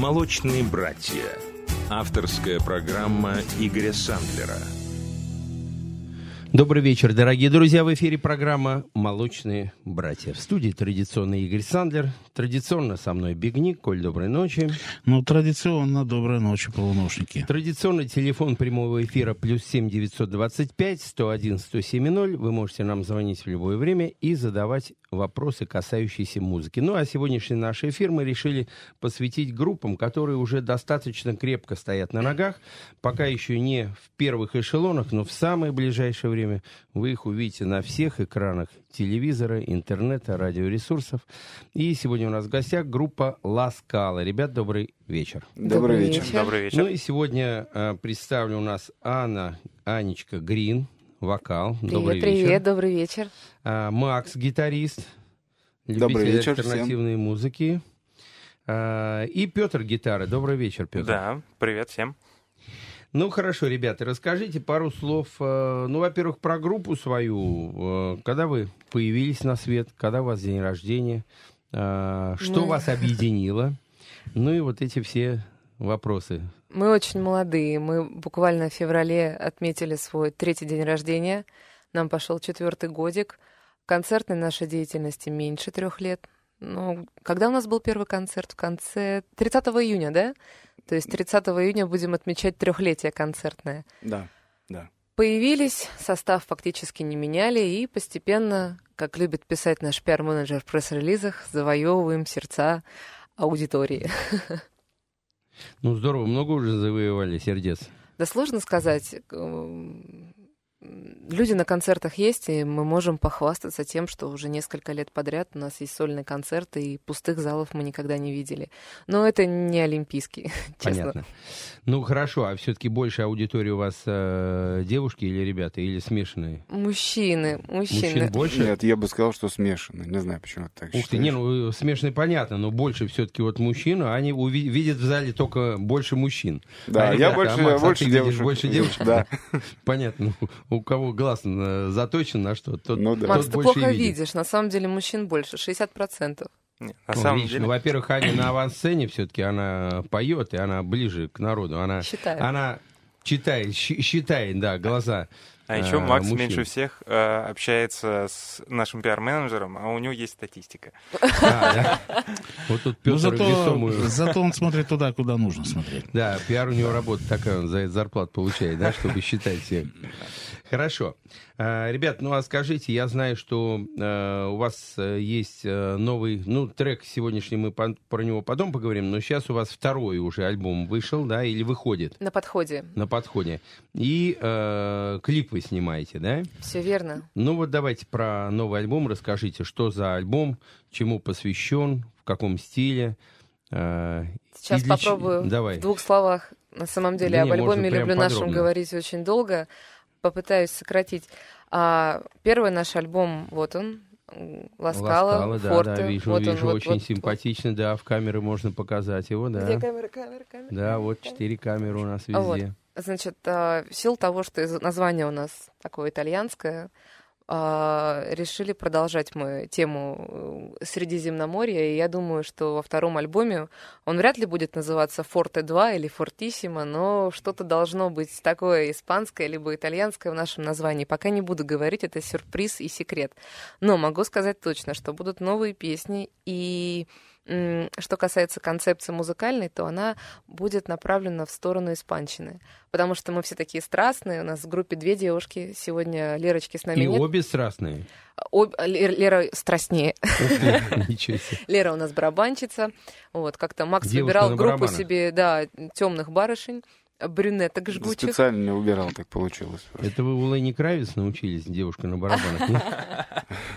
«Молочные братья». Авторская программа Игоря Сандлера – Добрый вечер, дорогие друзья. В эфире программа «Молочные братья». В студии традиционно Игорь Сандлер. Традиционно со мной Бигник. Коль, доброй ночи. Ну, традиционно доброй ночи, полуношники. Традиционный телефон прямого эфира плюс семь девятьсот двадцать пять сто один сто семь ноль. Вы можете нам звонить в любое время и задавать вопросы, касающиеся музыки. Ну, а сегодняшний наш эфир мы решили посвятить группам, которые уже достаточно крепко стоят на ногах. Пока еще не в первых эшелонах, но в самое ближайшее время вы их увидите на всех экранах телевизора, интернета, радиоресурсов. И сегодня у нас в гостях группа Ласкала. Ребят, добрый вечер. Добрый, вечер. вечер. Добрый вечер. Ну и сегодня э, представлю у нас Анна, Анечка Грин, вокал. Привет, добрый привет, вечер. добрый вечер. А, Макс, гитарист, любитель Добрый вечер альтернативной музыки. А, и Петр, гитара. Добрый вечер, Петр. Да, привет всем. Ну, хорошо, ребята, расскажите пару слов. э, Ну, во-первых, про группу свою. Э, Когда вы появились на свет, когда у вас день рождения, э, что Мы- вас объединило? Ну и вот эти все вопросы. Мы очень молодые. Мы буквально в феврале отметили свой третий день рождения. Нам пошел четвертый годик. Концертной нашей деятельности меньше трех лет. Ну, когда у нас был первый концерт? В конце 30 июня, да? То есть 30 июня будем отмечать трехлетие концертное. Да, да. Появились, состав фактически не меняли, и постепенно, как любит писать наш пиар-менеджер в пресс-релизах, завоевываем сердца аудитории. Ну, здорово, много уже завоевали сердец. Да сложно сказать. Люди на концертах есть, и мы можем похвастаться тем, что уже несколько лет подряд у нас есть сольные концерты, и пустых залов мы никогда не видели. Но это не олимпийский, честно. Понятно. Ну, хорошо, а все-таки больше аудитории у вас э, девушки или ребята, или смешанные? Мужчины, Мужчин мужчины. больше? Нет, я бы сказал, что смешанно. Не знаю, почему ты так Ух ты, считаешь. не, ну смешанные понятно, но больше все-таки вот мужчин, а они уви- видят в зале только больше мужчин. Да, А, я ребята, больше, а, Макс, а больше ты видишь девушек. больше девушек? Да. Понятно. У кого глаз э, заточен на что, тот, Ну да. Макс, тот ты больше плохо видит. видишь. На самом деле мужчин больше, 60%. Нет, на Ну, самом видишь, деле, ну, во-первых, Аня на авансцене все-таки она поет, и она ближе к народу. Она, Считаю. она читает, щ- считает, да, глаза. А еще а, Макс мужчин. меньше всех э, общается с нашим пиар-менеджером, а у него есть статистика. А. Вот тут Ну, Петр зато, он смотрит туда, куда нужно смотреть. Да, пиар у него работа такая, он за зарплату получает, да, чтобы считать всех. Хорошо. А, Ребят, ну а скажите, я знаю, что э, у вас э, есть э, новый, ну, трек сегодняшний, мы по- про него потом поговорим, но сейчас у вас второй уже альбом вышел, да, или выходит На подходе. на подходе. И э, клип вы снимаете, да? Все верно. Ну вот давайте про новый альбом расскажите, что за альбом, чему посвящен, в каком стиле. э, Сейчас для попробую Давай. в двух словах. На самом деле Да об не, альбоме люблю нашим говорить очень долго. Попытаюсь сократить. А, первый наш альбом, вот он, Ласкала, Ласкала, да, Форте. да, вижу, вот он, вижу, вот- очень вот- симпатично, да, в камеры можно показать его, вот. да. Где камера, камера, камера? Да, вот четыре камеры у нас А вот. везде. Значит, а, в силу того, что название у нас такое итальянское, решили продолжать мы тему э, Средиземноморья, и я думаю, что во втором альбоме он вряд ли будет называться Форте 2 или Фортиссимо, но что-то должно быть такое испанское либо итальянское в нашем названии. Пока не буду говорить, это сюрприз и секрет. Но могу сказать точно, что будут новые песни, и что касается концепции музыкальной, то она будет направлена в сторону испанщины. Потому что мы все такие страстные. У нас в группе две девушки. Сегодня Лерочки с нами И нет. обе страстные. Об- Лер- Лера страстнее. Ничего себе. Лера у нас барабанщица. Вот, как-то Макс Девушка выбирал группу барабанах. себе, да, темных барышень, брюнеток жгучих. Специально не убирал, так получилось. Это вы у Лени Кравец научились, девушка на барабанах? нет?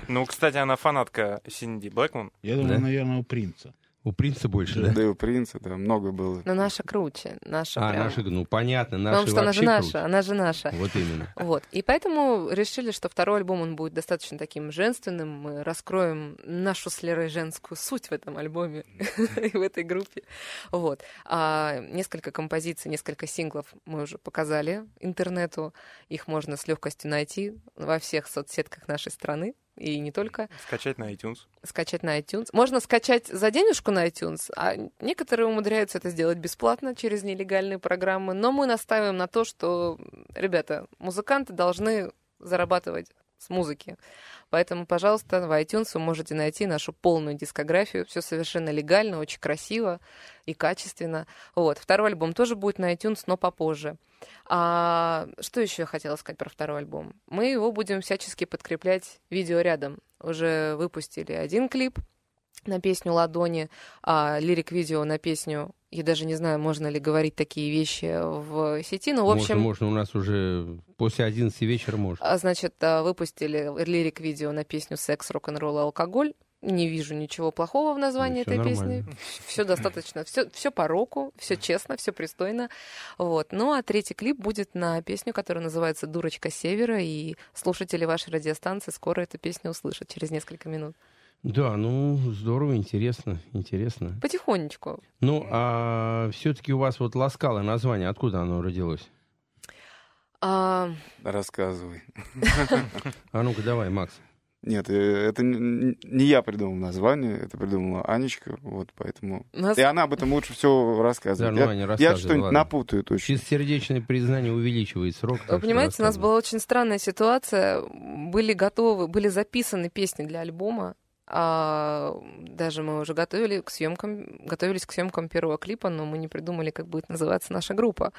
Ну, кстати, она фанатка Синди Блэкман. Я думаю, наверное, у принца. У принца больше, да? Да и у принца, да, много было. Но наша круче. Наша А, прям. наши, ну понятно, наши Потому что она же наша, круче. она же наша. Вот именно. Вот. И поэтому решили, что второй альбом он будет достаточно таким женственным. Мы раскроем нашу с Лерой женскую суть в этом альбоме и в этой группе. Вот. А несколько композиций, несколько синглов мы уже показали интернету. Их можно с легкостью найти во всех соцсетках нашей страны. И не только. Скачать на iTunes. Скачать на iTunes. Можно скачать за денежку на iTunes, а некоторые умудряются это сделать бесплатно через нелегальные программы. Но мы настаиваем на то, что, ребята, музыканты должны зарабатывать с музыки. Поэтому, пожалуйста, в iTunes вы можете найти нашу полную дискографию. Все совершенно легально, очень красиво и качественно. Вот. Второй альбом тоже будет на iTunes, но попозже. А что еще я хотела сказать про второй альбом? Мы его будем всячески подкреплять видео рядом. Уже выпустили один клип на песню «Ладони», а лирик-видео на песню я даже не знаю, можно ли говорить такие вещи в сети, но в общем... Можно, можно, у нас уже после 11 вечера можно. А, значит, а, выпустили лирик-видео на песню «Секс, рок-н-ролл и алкоголь». Не вижу ничего плохого в названии Ну, этой нормально. песни. Все достаточно, все, все по року, все честно, все пристойно. Вот. Ну а третий клип будет на песню, которая называется «Дурочка севера», и слушатели вашей радиостанции скоро эту песню услышат через несколько минут. Да, ну, здорово, интересно, интересно. Потихонечку. Ну, а все-таки у вас вот Ласкало название, откуда оно родилось? А, Рассказывай. А ну-ка, давай, Макс. Нет, э, это не я придумал название, это придумала Анечка, вот поэтому... нас И она об этом лучше всего Да, рассказывает. ну, Я- я что-нибудь ладно. напутаю точно. Чистосердечное признание увеличивает срок. Вы понимаете, у нас была очень странная ситуация. Были готовы, были записаны песни для альбома. А, даже мы уже готовили к съемкам, готовились к съемкам первого клипа, но мы не придумали, как будет называться наша группа.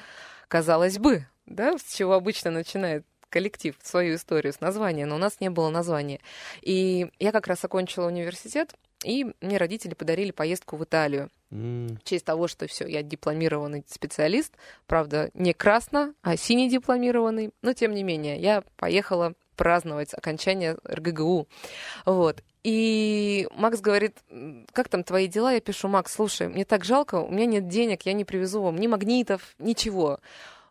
Казалось бы, да, с чего обычно начинает коллектив свою историю с названия, но у нас не было названия. И я как раз окончила университет, и мне родители подарили поездку в Италию М, в честь того, что все, я дипломированный специалист, правда, не красно, а синий дипломированный, но тем не менее, я поехала праздновать окончание РГГУ. Вот. И Макс говорит, «М, как там твои дела? Я пишу, Макс, слушай, мне так жалко, у меня нет денег, я не привезу вам ни магнитов, ничего.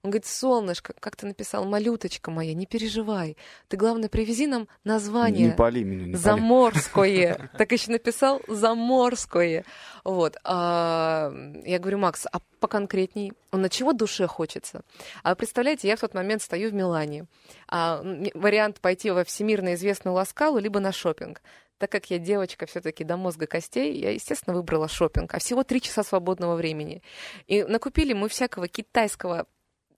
Он говорит, солнышко, как ты написал, малюточка моя, не переживай. Ты, главное, привези нам название. Не пали меня, не пали. Заморское. Так еще написал Заморское. Вот. А, я говорю, Макс, а поконкретней? Он на чего душе хочется? А представляете, я в тот момент стою в Милане. А, вариант пойти во всемирно известную Ласкалу, либо на шопинг. Так как я девочка все-таки до мозга костей, я, естественно, выбрала шопинг. А всего три часа свободного времени. И накупили мы всякого китайского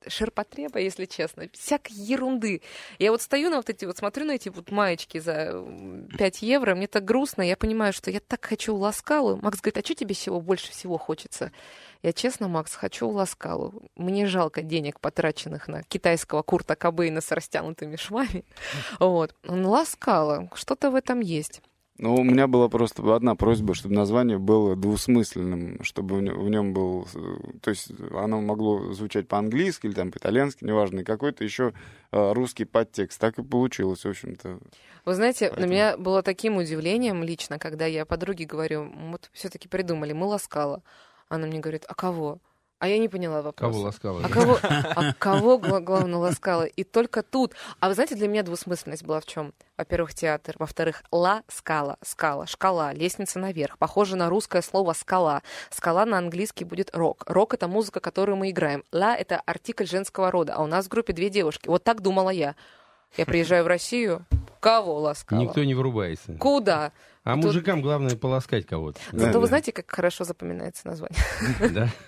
ширпотреба, если честно, всякой ерунды. Я вот стою на вот эти вот, смотрю на эти вот маечки за м, 5 евро, мне так грустно, я понимаю, что я так хочу ласкалу. Макс говорит, а что тебе всего больше всего хочется? Я честно, Макс, хочу ласкалу. Мне жалко денег, потраченных на китайского Курта Кобейна с растянутыми швами. Вот. Ласкала, что-то в этом есть. Ну, у меня была просто одна просьба, чтобы название было двусмысленным, чтобы в нем был... э, То есть оно могло звучать по-английски или там по-итальянски, неважно, и какой-то еще э, русский подтекст. Так и получилось, в общем-то. Вы знаете, Поэтому- на меня было таким удивлением лично, когда я подруге говорю, вот все-таки придумали, мы ласкала. Она мне говорит, а кого? А я не поняла вопрос. Кого ласкало? А кого, а кого гла- главное ласкала? И только тут. А вы знаете, для меня двусмысленность была в чем? Во-первых, театр. Во-вторых, ла скала. Скала. Шкала. Лестница наверх. Похоже на русское слово скала. Скала на английский будет рок. Рок это музыка, которую мы играем. Ла это артикль женского рода. А у нас в группе две девушки. Вот так думала я. Я приезжаю в Россию. Кого ласкала? Никто не врубается. Куда? А Тут- мужикам главное полоскать кого-то. Да, Зато вы да. знаете, как хорошо запоминается название. Да.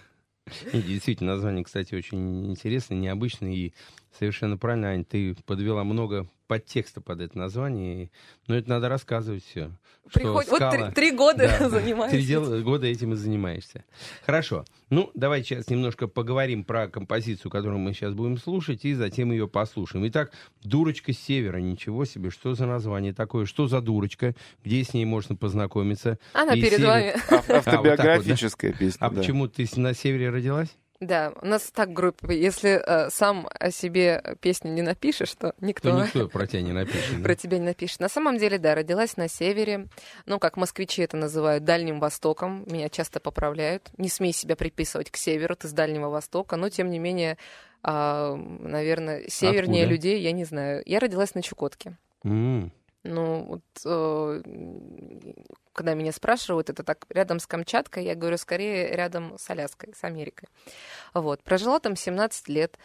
И действительно, название, кстати, очень интересное, необычное. И совершенно правильно, Ань, ты подвела много подтекста под это название. Но это надо рассказывать все. Приходит, вот три, три года Да, занимаюсь. Три дел- года этим и занимаешься. Хорошо. Ну, давай сейчас немножко поговорим про композицию, которую мы сейчас будем слушать, и затем ее послушаем. Итак, «Дурочка с севера». Ничего себе, что за название такое? Что за дурочка? Где с ней можно познакомиться? Она И перед север- вами. Ав- Автобиографическая песня, А да. почему ты на севере родилась? Да, у нас так в группе. Если э, сам о себе песню не напишешь, то никто, То никто про тебя не напишет. да? про тебя не напишет. На самом деле, да, родилась на севере. Ну, как москвичи это называют, Дальним Востоком. Меня часто поправляют. Не смей себя приписывать к северу, ты с Дальнего Востока. Но, тем не менее, а, наверное, севернее Откуда? людей, я не знаю. Я родилась на Чукотке. М, Ну, вот, э, когда меня спрашивают, это так рядом с Камчаткой, я говорю, скорее рядом с Аляской, с Америкой. Вот. Прожила там 17 лет.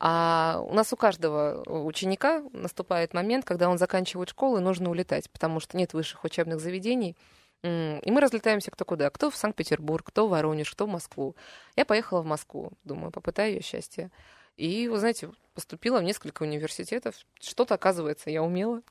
А у нас у каждого ученика наступает момент, когда он заканчивает школу, и нужно улетать, потому что нет высших учебных заведений. И мы разлетаемся кто куда. Кто в Санкт-Петербург, кто в Воронеж, кто в Москву. Я поехала в Москву, думаю, попытаю ее счастье. И, вы знаете, поступила в несколько университетов. Что-то, оказывается, я умела.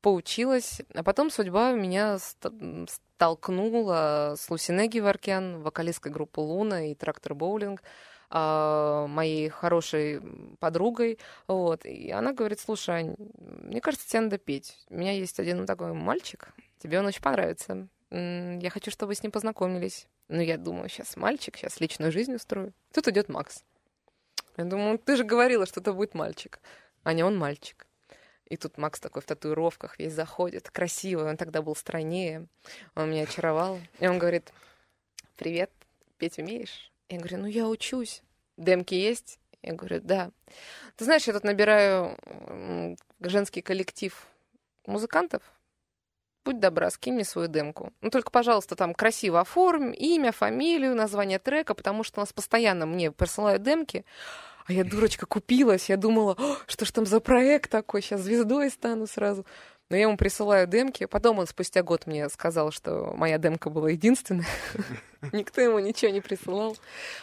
Поучилась. А потом судьба меня столкнула с Лусине Геворкян, вокалисткой группы «Луна» и «Трактор Боулинг», а, моей хорошей подругой. Вот. И она говорит, слушай, мне кажется, тебе надо петь. У меня есть один такой мальчик, тебе он очень понравится. Я хочу, чтобы вы с ним познакомились. Ну, я думаю, сейчас мальчик, сейчас личную жизнь устрою. Тут идет Макс. Я думаю, ты же говорила, что это будет мальчик. А не он мальчик. И тут Макс такой в татуировках весь заходит, красивый, он тогда был стройнее, он меня очаровал. И он говорит, привет, петь умеешь? Я говорю, ну я учусь. Демки есть? Я говорю, да. Ты знаешь, я тут набираю женский коллектив музыкантов. Будь добра, скинь мне свою демку. Ну, только, пожалуйста, там красиво оформь имя, фамилию, название трека, потому что у нас постоянно мне присылают демки. А я, дурочка, купилась. Я думала, «О, что ж там за проект такой, сейчас звездой стану сразу. Но я ему присылаю демки. Потом он спустя год мне сказал, что моя демка была единственная. Никто ему ничего не присылал.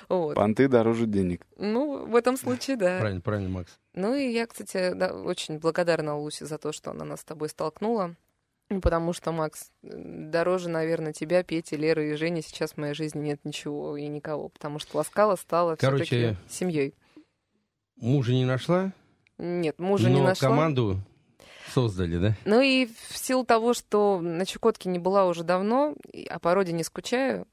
Вот. Понты дороже денег. Ну, в этом случае, да. Правильно, правильно, Макс. Ну и я, кстати, да, очень благодарна Лусе за то, что она нас с тобой столкнула. Ну, Потому что, Макс, дороже, наверное, тебя, Пети, Леры и Жени сейчас в моей жизни нет ничего и никого. Потому что Ласкала стала Короче, все-таки семьей. Мужа не нашла, Нет, мужа но не нашла. команду создали, да? Ну и в силу того, что на Чукотке не была уже давно, и о породе не скучаю,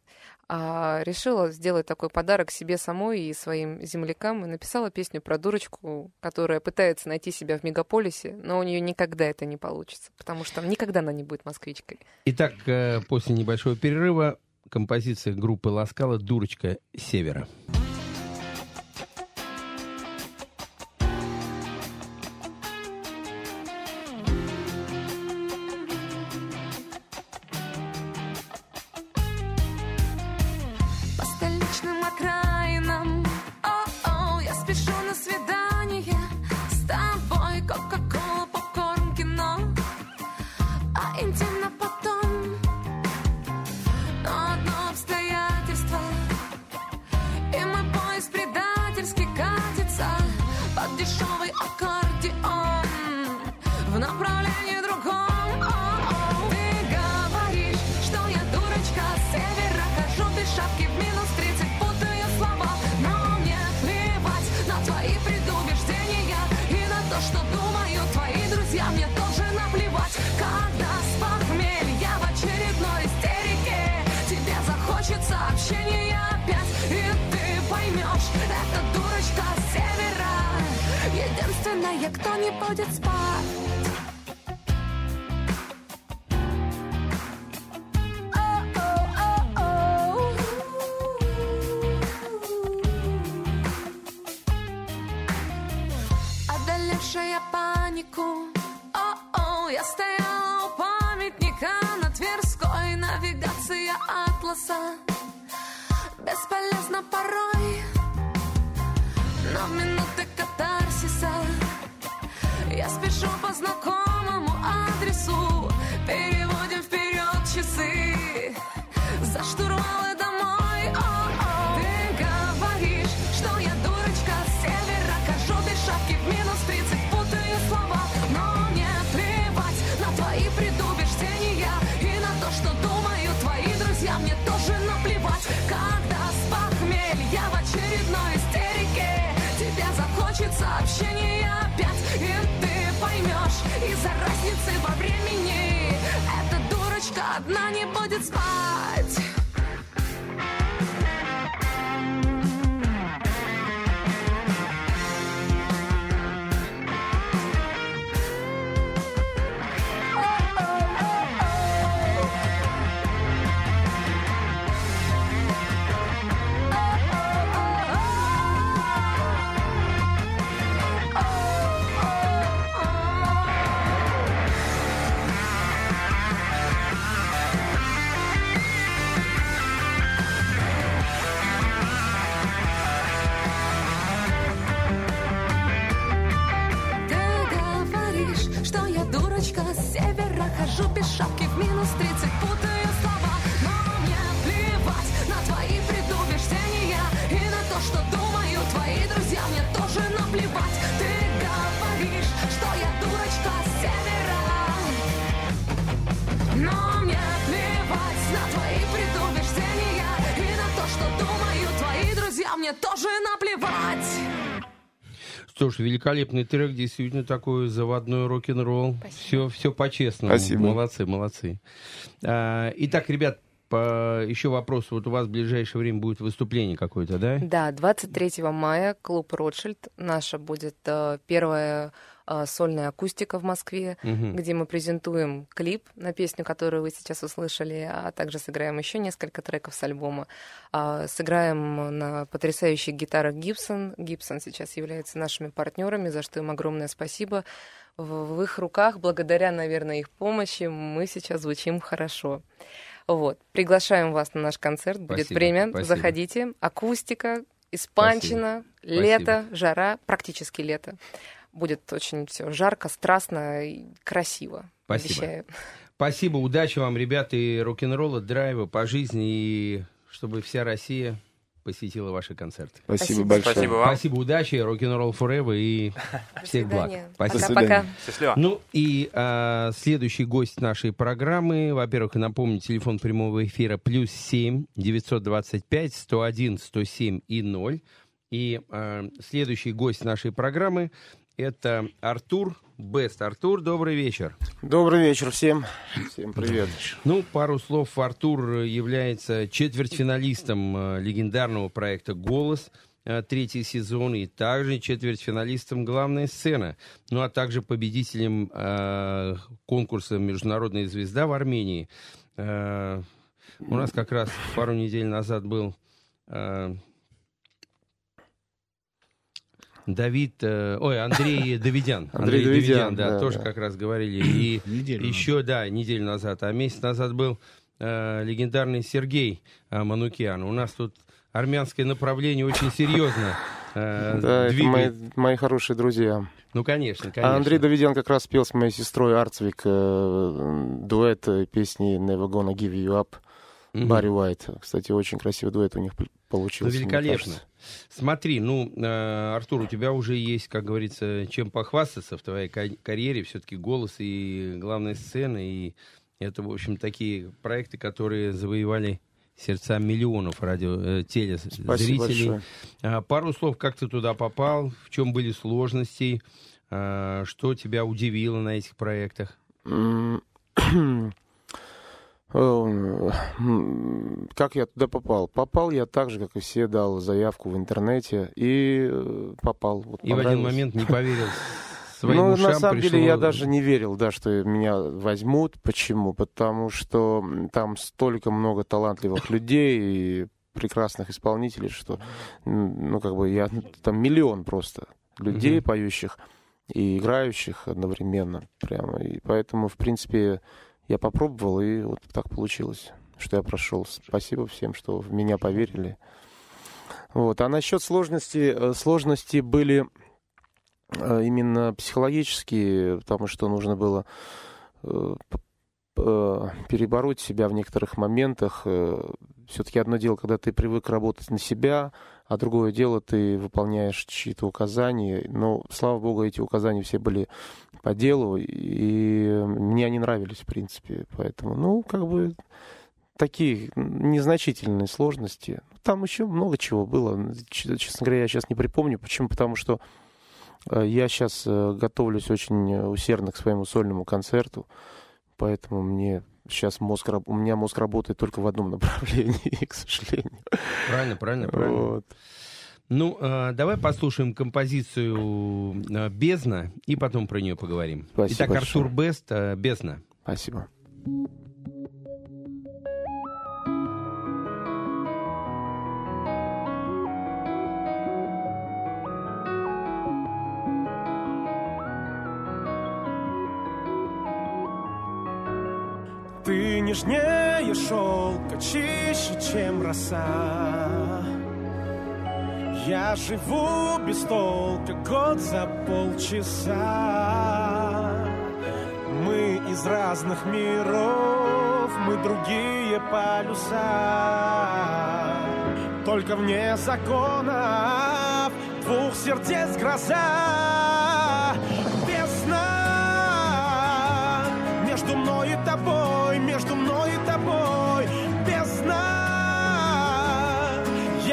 а решила сделать такой подарок себе самой и своим землякам. И написала песню про дурочку, которая пытается найти себя в мегаполисе, но у нее никогда это не получится, потому что никогда она не будет москвичкой. Итак, э, после небольшого перерыва композиция группы Ласкала «Дурочка Севера». suspicious. Ж, великолепный трек, действительно такой заводной рок-н-ролл. Все, все по-честному. Спасибо. Молодцы, молодцы. А, итак, ребят, по- еще вопрос. Вот у вас в ближайшее время будет выступление какое-то, да? Да, 23 мая клуб «Ротшильд». Наша будет э, первая э, сольная акустика в Москве, Мгм. где мы презентуем клип на песню, которую вы сейчас услышали, а также сыграем еще несколько треков с альбома. А, Сыграем на потрясающих гитарах Гибсон. Гибсон сейчас является нашими партнерами, за что им огромное спасибо. В их руках, благодаря, наверное, их помощи, мы сейчас звучим хорошо. Вот. Приглашаем вас на наш концерт. Будет Спасибо, время. спасибо. Заходите. Акустика, испанчина, лето, жара, практически лето. Будет очень все жарко, страстно и красиво. Спасибо. Обещаю. Спасибо, удачи вам, ребята, и рок-н-ролла, драйва по жизни, и чтобы вся Россия посетила ваши концерты. Спасибо, Спасибо. большое. Спасибо вам. Спасибо, удачи, рок-н-ролл forever и всех благ. Спасибо. Пока-пока. Ну и а, следующий гость нашей программы, во-первых, напомню, телефон прямого эфира плюс 7 925 101 107 и 0. И а, следующий гость нашей программы это Артур Бест. Артур, добрый вечер. Добрый вечер всем. Всем привет. Ну, пару слов. Артур является четвертьфиналистом э, легендарного проекта «Голос», э, третий сезон, и также четвертьфиналистом «Главная сцена», ну, а также победителем э, конкурса «Международная звезда» в Армении. Э, у нас как раз пару недель назад был э, Давид, э, ой, Андрей Давидян. Андрей Давидян, да, да, тоже да. как раз говорили. И Неделю еще, да, неделю назад, а месяц назад был э, легендарный Сергей э, Манукян. У нас тут армянское направление очень серьезно э, Да, это мои, двигает. мои хорошие друзья. Ну, конечно, конечно. А Андрей Давидян как раз пел с моей сестрой Арцвик э, дуэт э, песни Never Gonna Give You Up. Мгм. Барри Уайт. Кстати, очень красивый дуэт у них Ну, получился. мне великолепно. Смотри, ну, э, Артур, у тебя уже есть, как говорится, чем похвастаться в твоей ка- карьере. Все-таки голос и главная сцена. И это, в общем, такие проекты, которые завоевали сердца миллионов радио, э, телезрителей. А, Пару слов, как ты туда попал, в чем были сложности, а, что тебя удивило на этих проектах? Э, Как я туда попал? Попал я так же, как и все, дал заявку в интернете и э, попал. Вот И в один момент не поверил своим ну, ушам. на самом деле, пришло- я даже не верил, да, что меня возьмут. Почему? Потому что там столько много талантливых людей и прекрасных исполнителей, что, ну, как бы я, там миллион просто людей Мгм. поющих и играющих одновременно прямо. И поэтому, в принципе, я попробовал, и вот так получилось, что я прошел. Спасибо всем, что в меня поверили. Вот. А насчет сложности, э, сложности были э, именно психологические, потому что нужно было э, перебороть себя в некоторых моментах. Все-таки одно дело, когда ты привык работать на себя, а другое дело, ты выполняешь чьи-то указания. Но, слава богу, эти указания все были по делу, и мне они нравились, в принципе. Поэтому, ну, как бы такие незначительные сложности. Там еще много чего было. Честно говоря, я сейчас не припомню. Почему? Потому что э, я сейчас готовлюсь очень э, усердно к своему сольному концерту, поэтому мне сейчас мозг, у меня мозг работает только в одном направлении, к сожалению. Правильно, правильно, правильно. Вот. Ну, э, давай послушаем композицию э, «Бездна» и потом про нее поговорим. Спасибо Итак, большое. Артур Бест э, «Бездна». Спасибо. Ты нежнее шелка, чище, чем роса. Я живу без толка год за полчаса. Мы из разных миров Мы другие полюса Только вне законов Двух сердец гроза Бездна Между мной и тобой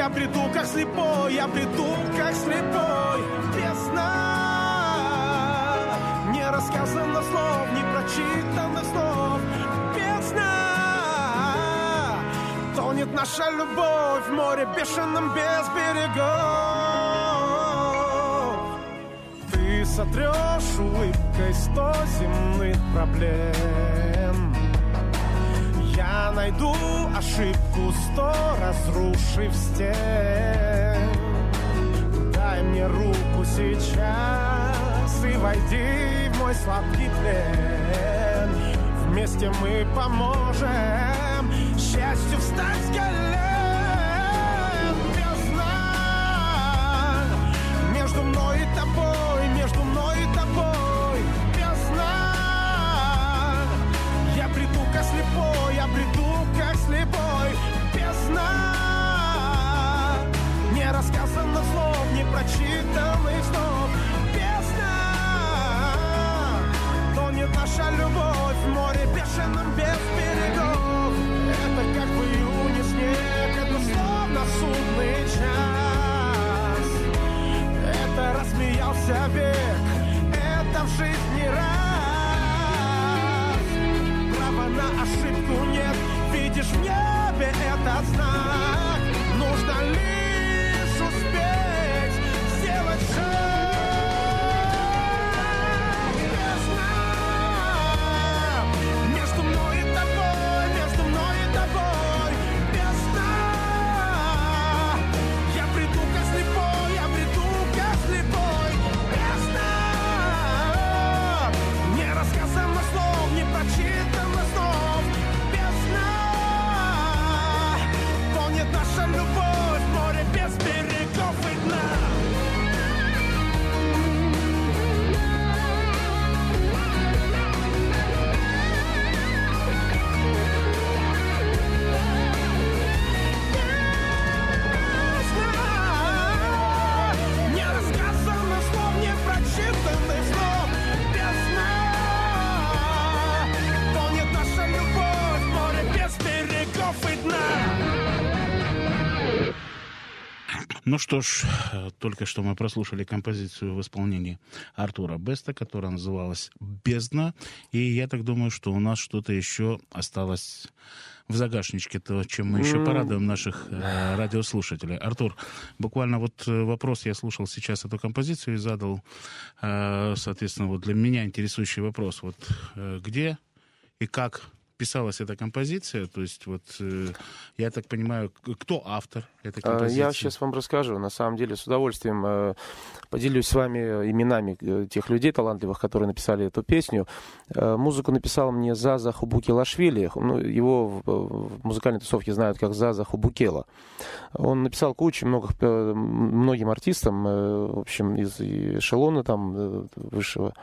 Я приду как слепой Я приду как слепой Бездна не рассказано слов, не прочитанных слов. Бездна Тонет наша любовь в море бешеном без берегов. Ты сотрешь улыбкой сто земных проблем. Найду ошибку сто, разрушив стен. Дай мне руку сейчас и войди в мой сладкий плен. Вместе мы поможем счастью встать с колен. Бездна между мной и тобой, между мной и тобой. Я приду как слепой, я приду как слепой. Бездна не рассказанных слов, не прочитанных слов. Бездна тонет наша любовь в море бешеном без берегов. Это как в июне снег, это словно судный час. Это рассмеялся век, небе этот Ну что ж, э, только что мы прослушали композицию в исполнении Артура Беста, которая называлась «Бездна». И я так думаю, что у нас что-то еще осталось в загашничке, то, чем мы еще порадуем наших э, радиослушателей. Артур, буквально вот э, вопрос, я слушал сейчас эту композицию и задал, э, соответственно, вот для меня интересующий вопрос. Вот э, где и как писалась эта композиция? То есть вот, э, я так понимаю, кто автор этой А, композиции? Я сейчас вам расскажу. На самом деле, с удовольствием э, поделюсь с вами именами э, тех людей талантливых, которые написали эту песню. Музыку написал мне Заза Хубукелашвили. Ну, его в- музыкальной тусовке знают как Заза Хубукела. Он написал кучу много, э, многим артистам, в общем, из эшелона там высшего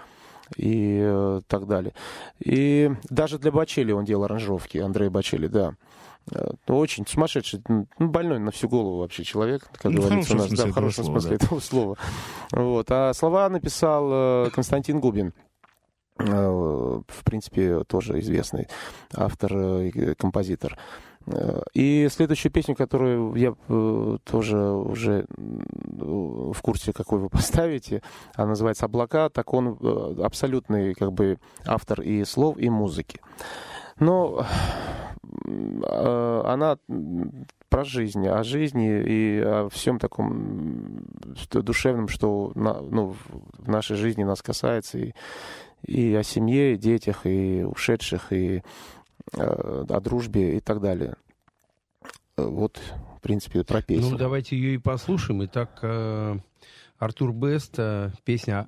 и э, так далее. И даже для Бачели он делал аранжировки, Андрей Бачели, да. Э, Очень сумасшедший, ну, больной на всю голову вообще человек, как Ну, говорится у нас. Да, в хорошем слова, смысле да. этого слова. Вот. А слова написал э, Константин Губин. В принципе, тоже известный автор и композитор. Э, И следующую песню, которую я э, тоже уже в курсе, какой вы поставите, она называется «Облака», так он э, абсолютный как бы автор и слов, и музыки. Но она про жизнь, о жизни и о всем таком душевном, что ну, в- нашей жизни нас касается, и, и о семье, и детях, и ушедших, и о дружбе и так далее. Э, Вот, в принципе, про песню. Ну, давайте ее и послушаем. Итак, э, Артур Бест, э, песня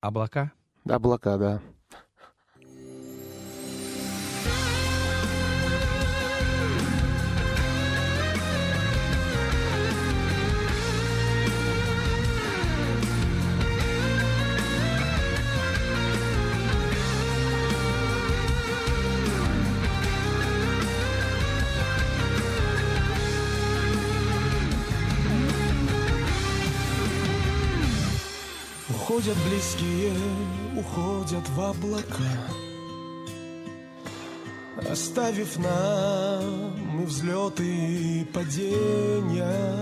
«Облака». Облака, да. Уходят близкие, уходят в облака. Оставив нам и взлеты, и падения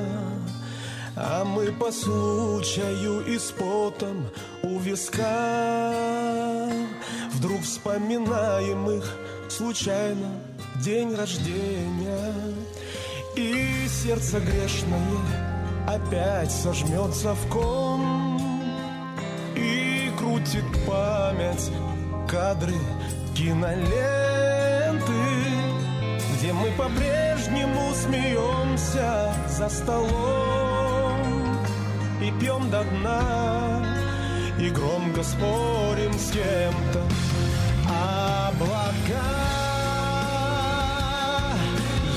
А мы по случаю и с потом у виска. Вдруг вспоминаем их случайно день рождения И сердце грешное опять сожмется в ком. И крутит память кадры киноленты Где мы по-прежнему смеемся за столом И пьем до дна и громко спорим с кем-то. Облака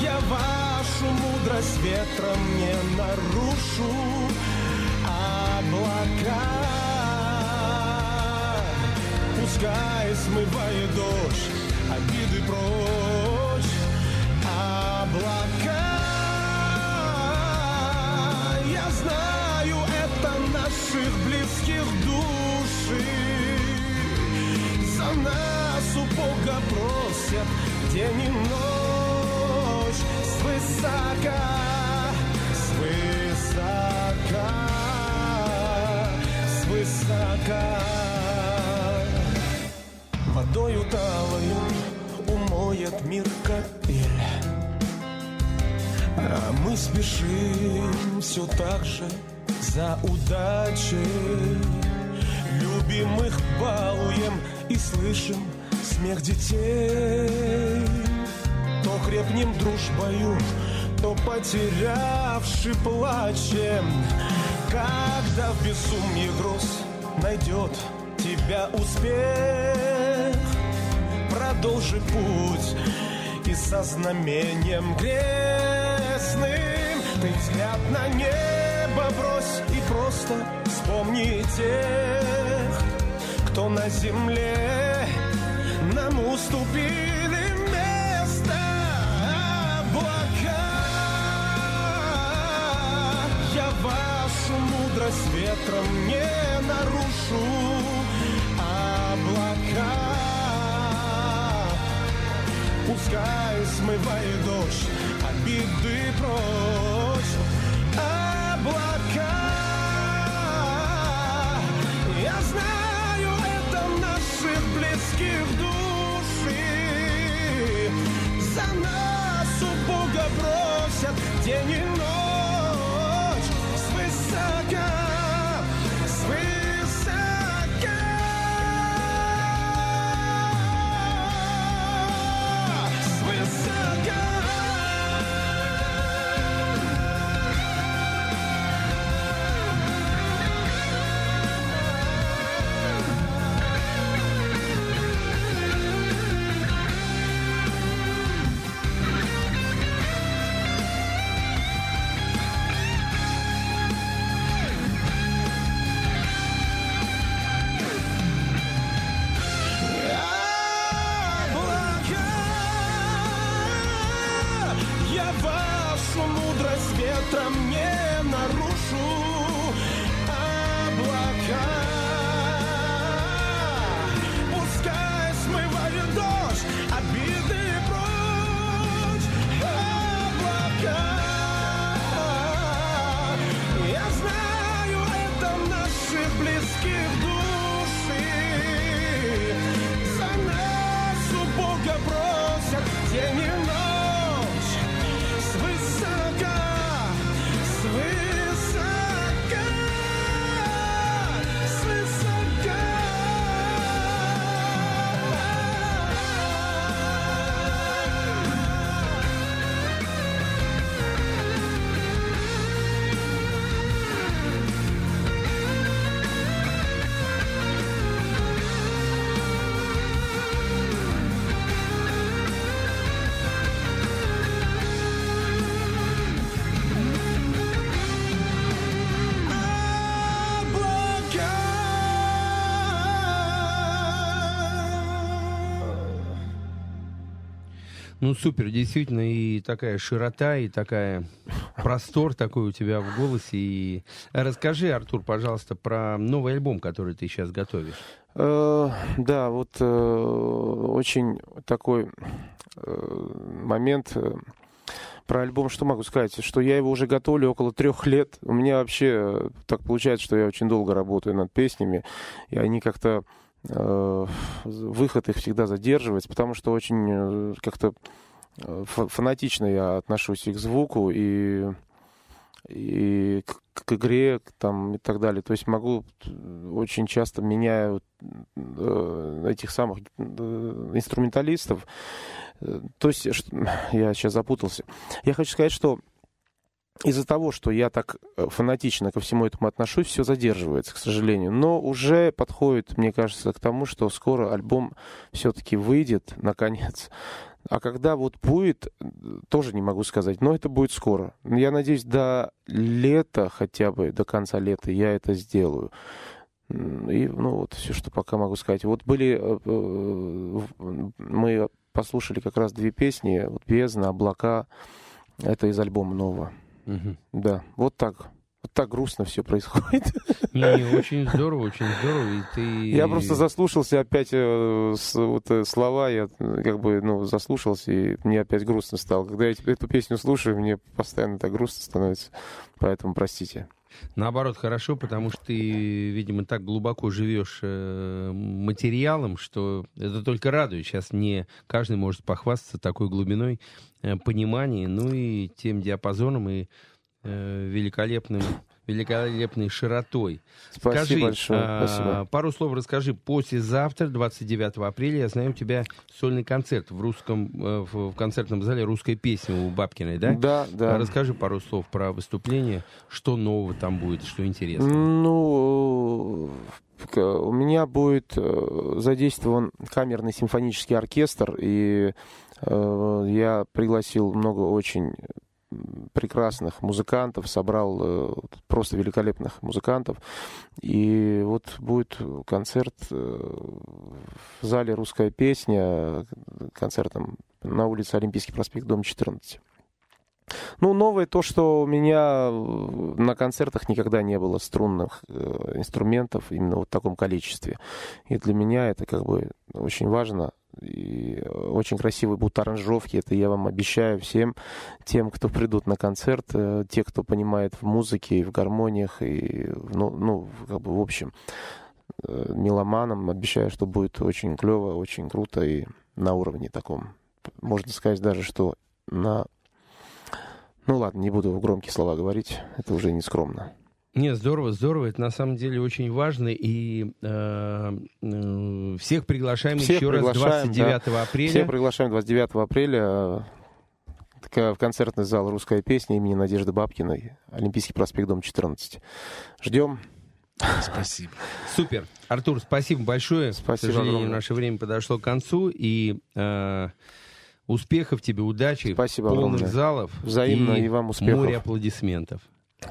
Я вашу мудрость ветром не нарушу. Облака Пускай смывает дождь Обиды прочь Облака. Я знаю, это наших близких души. За нас у Бога просят день и ночь. Свысока, свысока, свысока Водою талою умоет мир капель. А мы спешим все так же за удачей. Любимых балуем и слышим смех детей. То крепнем дружбою, то потерявши плачем. Когда в безумье гроз найдет тебя успех Продолжи путь и со знамением крестным Ты взгляд на небо брось и просто вспомни тех Кто на земле нам уступили место. Облака. Я вашу мудрость ветром не нарушу. Облака Пускай смывает дождь обиды прочь. Облака. Я знаю, это наших близких души. За нас у Бога просят день и ночь. Свысока, свысока Ну, супер, действительно, и такая широта, и такая простор такой у тебя в голосе. И расскажи, Артур, пожалуйста, про новый альбом, который ты сейчас готовишь. Э, Да, вот э, очень такой э, момент про альбом, что могу сказать, что я его уже готовлю около трех лет. У меня вообще так получается, что я очень долго работаю над песнями, и они как-то выход их всегда задерживается, потому что очень э, как-то э, фа- фанатично я отношусь и к звуку, и и к, к игре там и так далее. То есть могу э, очень часто меняю э, этих самых э, инструменталистов. Э, То есть я сейчас запутался. Я хочу сказать, что из-за того, что я так э, фанатично ко всему этому отношусь, все задерживается, к сожалению. Но уже подходит, мне кажется, к тому, что скоро альбом все-таки выйдет, наконец. А когда вот будет, тоже не могу сказать, но это будет скоро. Я надеюсь, до лета, хотя бы до конца лета я это сделаю. И, ну, вот все, что пока могу сказать. Вот были, э, э, мы послушали как раз две песни, вот «Бездна», «Облака», это из альбома нового. Мгм. Да, вот так. Вот так грустно все происходит. Не, очень здорово, очень здорово. И ты... Я просто заслушался опять э, с- вот, э, слова, я э, как бы, ну, заслушался, и мне опять грустно стало. Когда я эту песню слушаю, мне постоянно так грустно становится. Поэтому простите. Наоборот, хорошо, потому что ты, видимо, так глубоко живешь э, материалом, что это только радует. Сейчас не каждый может похвастаться такой глубиной э, понимания, ну и тем диапазоном и э, великолепным, великолепной широтой. Спасибо Скажи, большое. а, Спасибо. пару слов расскажи. Послезавтра, 29 апреля, я знаю, у тебя сольный концерт в русском, э, в, концертном зале «Русская песня» у Бабкиной, да? Да, да. А Расскажи пару слов про выступление, что нового там будет, что интересно. Ну, э, у меня будет э, задействован камерный симфонический оркестр, и я пригласил много очень прекрасных музыкантов, собрал э, просто великолепных музыкантов. И вот будет концерт э, в зале «Русская песня», концертом на улице Олимпийский проспект, дом 14. Ну, новое то, что у меня э, на концертах никогда не было струнных инструментов именно вот в таком количестве. И для меня это как бы очень важно. И очень красивые будут аранжировки. Это я вам обещаю всем тем, кто придут на концерт, э, те, кто понимает в музыке и в гармониях, и ну, ну как бы в общем э, меломанам обещаю, что будет очень клево, очень круто и на уровне таком. Можно сказать даже, что на ну ладно, не буду громкие слова говорить, это уже не скромно. Не, здорово, здорово. Это на самом деле очень важно. И э, э, всех приглашаем Всех еще раз приглашаем, 29 апреля. Всех приглашаем 29 апреля э, в концертный зал «Русская песня» имени Надежды Бабкиной, Олимпийский проспект, дом 14. Ждем. Спасибо. Супер. Артур, спасибо большое. Спасибо К сожалению, огромное. наше время подошло к концу. И э, успехов тебе, удачи, Спасибо полных огромное. залов. Взаимно и вам успехов. Море аплодисментов.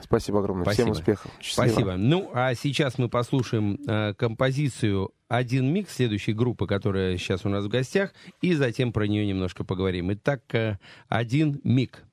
Спасибо огромное. Всем Спасибо. успехов. Счастливо. Спасибо. Ну, а сейчас мы послушаем э, композицию «Один миг» следующей группы, которая сейчас у нас в гостях, и затем про нее немножко поговорим. Итак, э, «Один миг».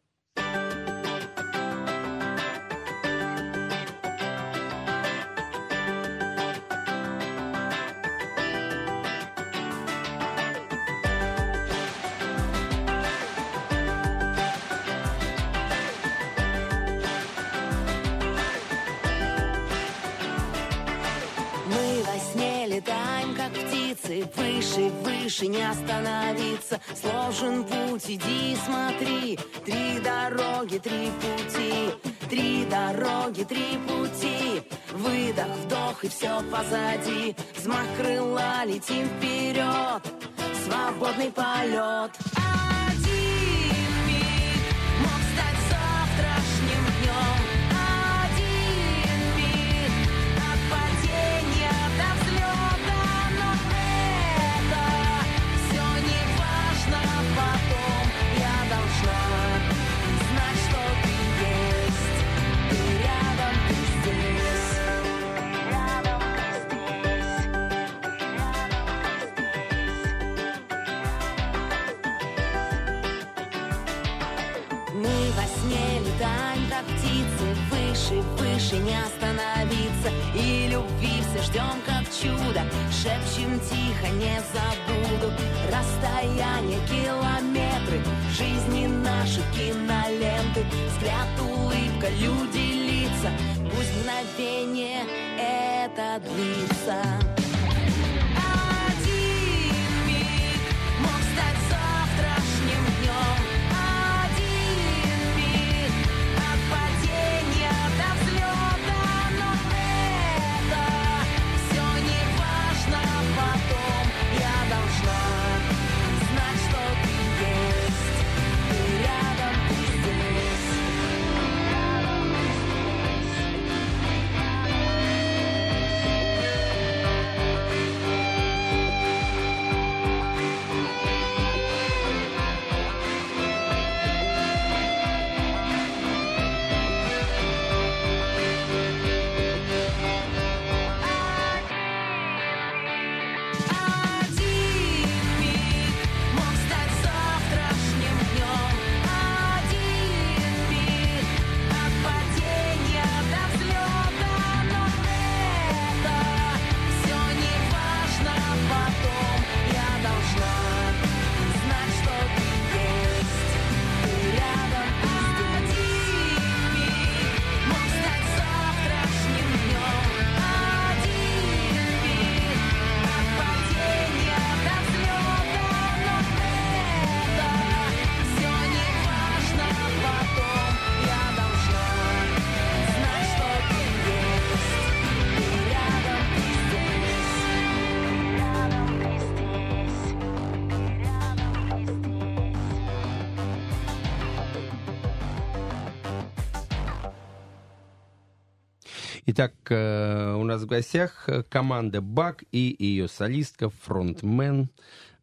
Выше, выше не остановиться. Сложен путь, иди, смотри. Три дороги, три пути. Три дороги, три пути. Выдох, вдох и все позади. Взмах крыла, летим вперед. Свободный полет. Выше, выше не остановиться. И любви все ждем как чудо. Шепчем тихо, не забуду. Расстояние, километры. Жизни наши киноленты. Взгляд, улыбка, люди, лица. Пусть мгновение это длится Итак, э, у нас в гостях э, команда БАК и ее солистка, фронтмен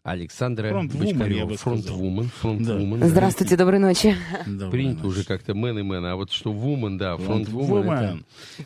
Александра Бочкарева. Фронтвумен. фронтвумен. Здравствуйте, доброй ночи. Доброй Принято ночи. уже как-то мэн и мэн, а вот что вумен, да, фронтвумен, это, Фронтвумен.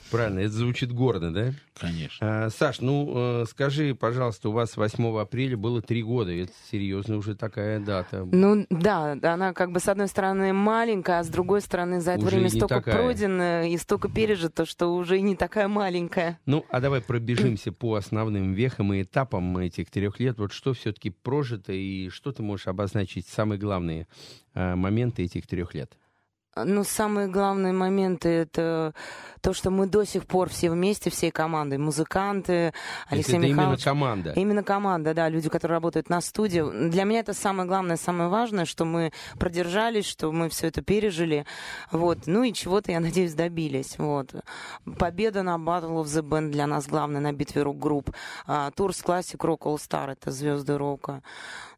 правильно, это звучит гордо, да? Конечно. А, Саш, ну э, скажи, пожалуйста, у вас 8 апреля было три года, это серьезно уже такая дата. Ну да, она как бы с одной стороны маленькая, а с другой стороны за это Уже время столько такая. пройдено и столько пережито, что уже и не такая маленькая. Ну, а давай пробежимся по основным вехам и этапам этих трех лет. Вот что все-таки прожито и что ты можешь обозначить самые главные э, моменты этих трех лет? Ну, самые главные моменты это то, что мы до сих пор все вместе, всей командой, музыканты, Алексей это именно Михайлович. команда. Именно команда, да, люди, которые работают на студии. Для меня это самое главное, самое важное, что мы продержались, что мы все это пережили. Вот. Ну и чего-то, я надеюсь, добились. Вот. Победа на Battle of the Band для нас главная на битве рок-групп. А, Турс Classic Rock All Star, это звезды рока.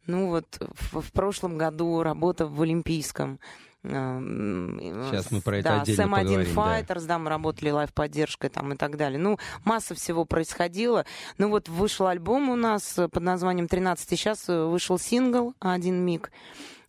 Ну вот в, в прошлом году работа в Олимпийском. Сейчас мы про это да, отдельно Сэм поговорим, один да. Файтерс, да, мы работали лайв-поддержкой там и так далее. Ну, масса всего происходило. Ну вот вышел альбом у нас под названием «13», сейчас э, вышел сингл «Один миг».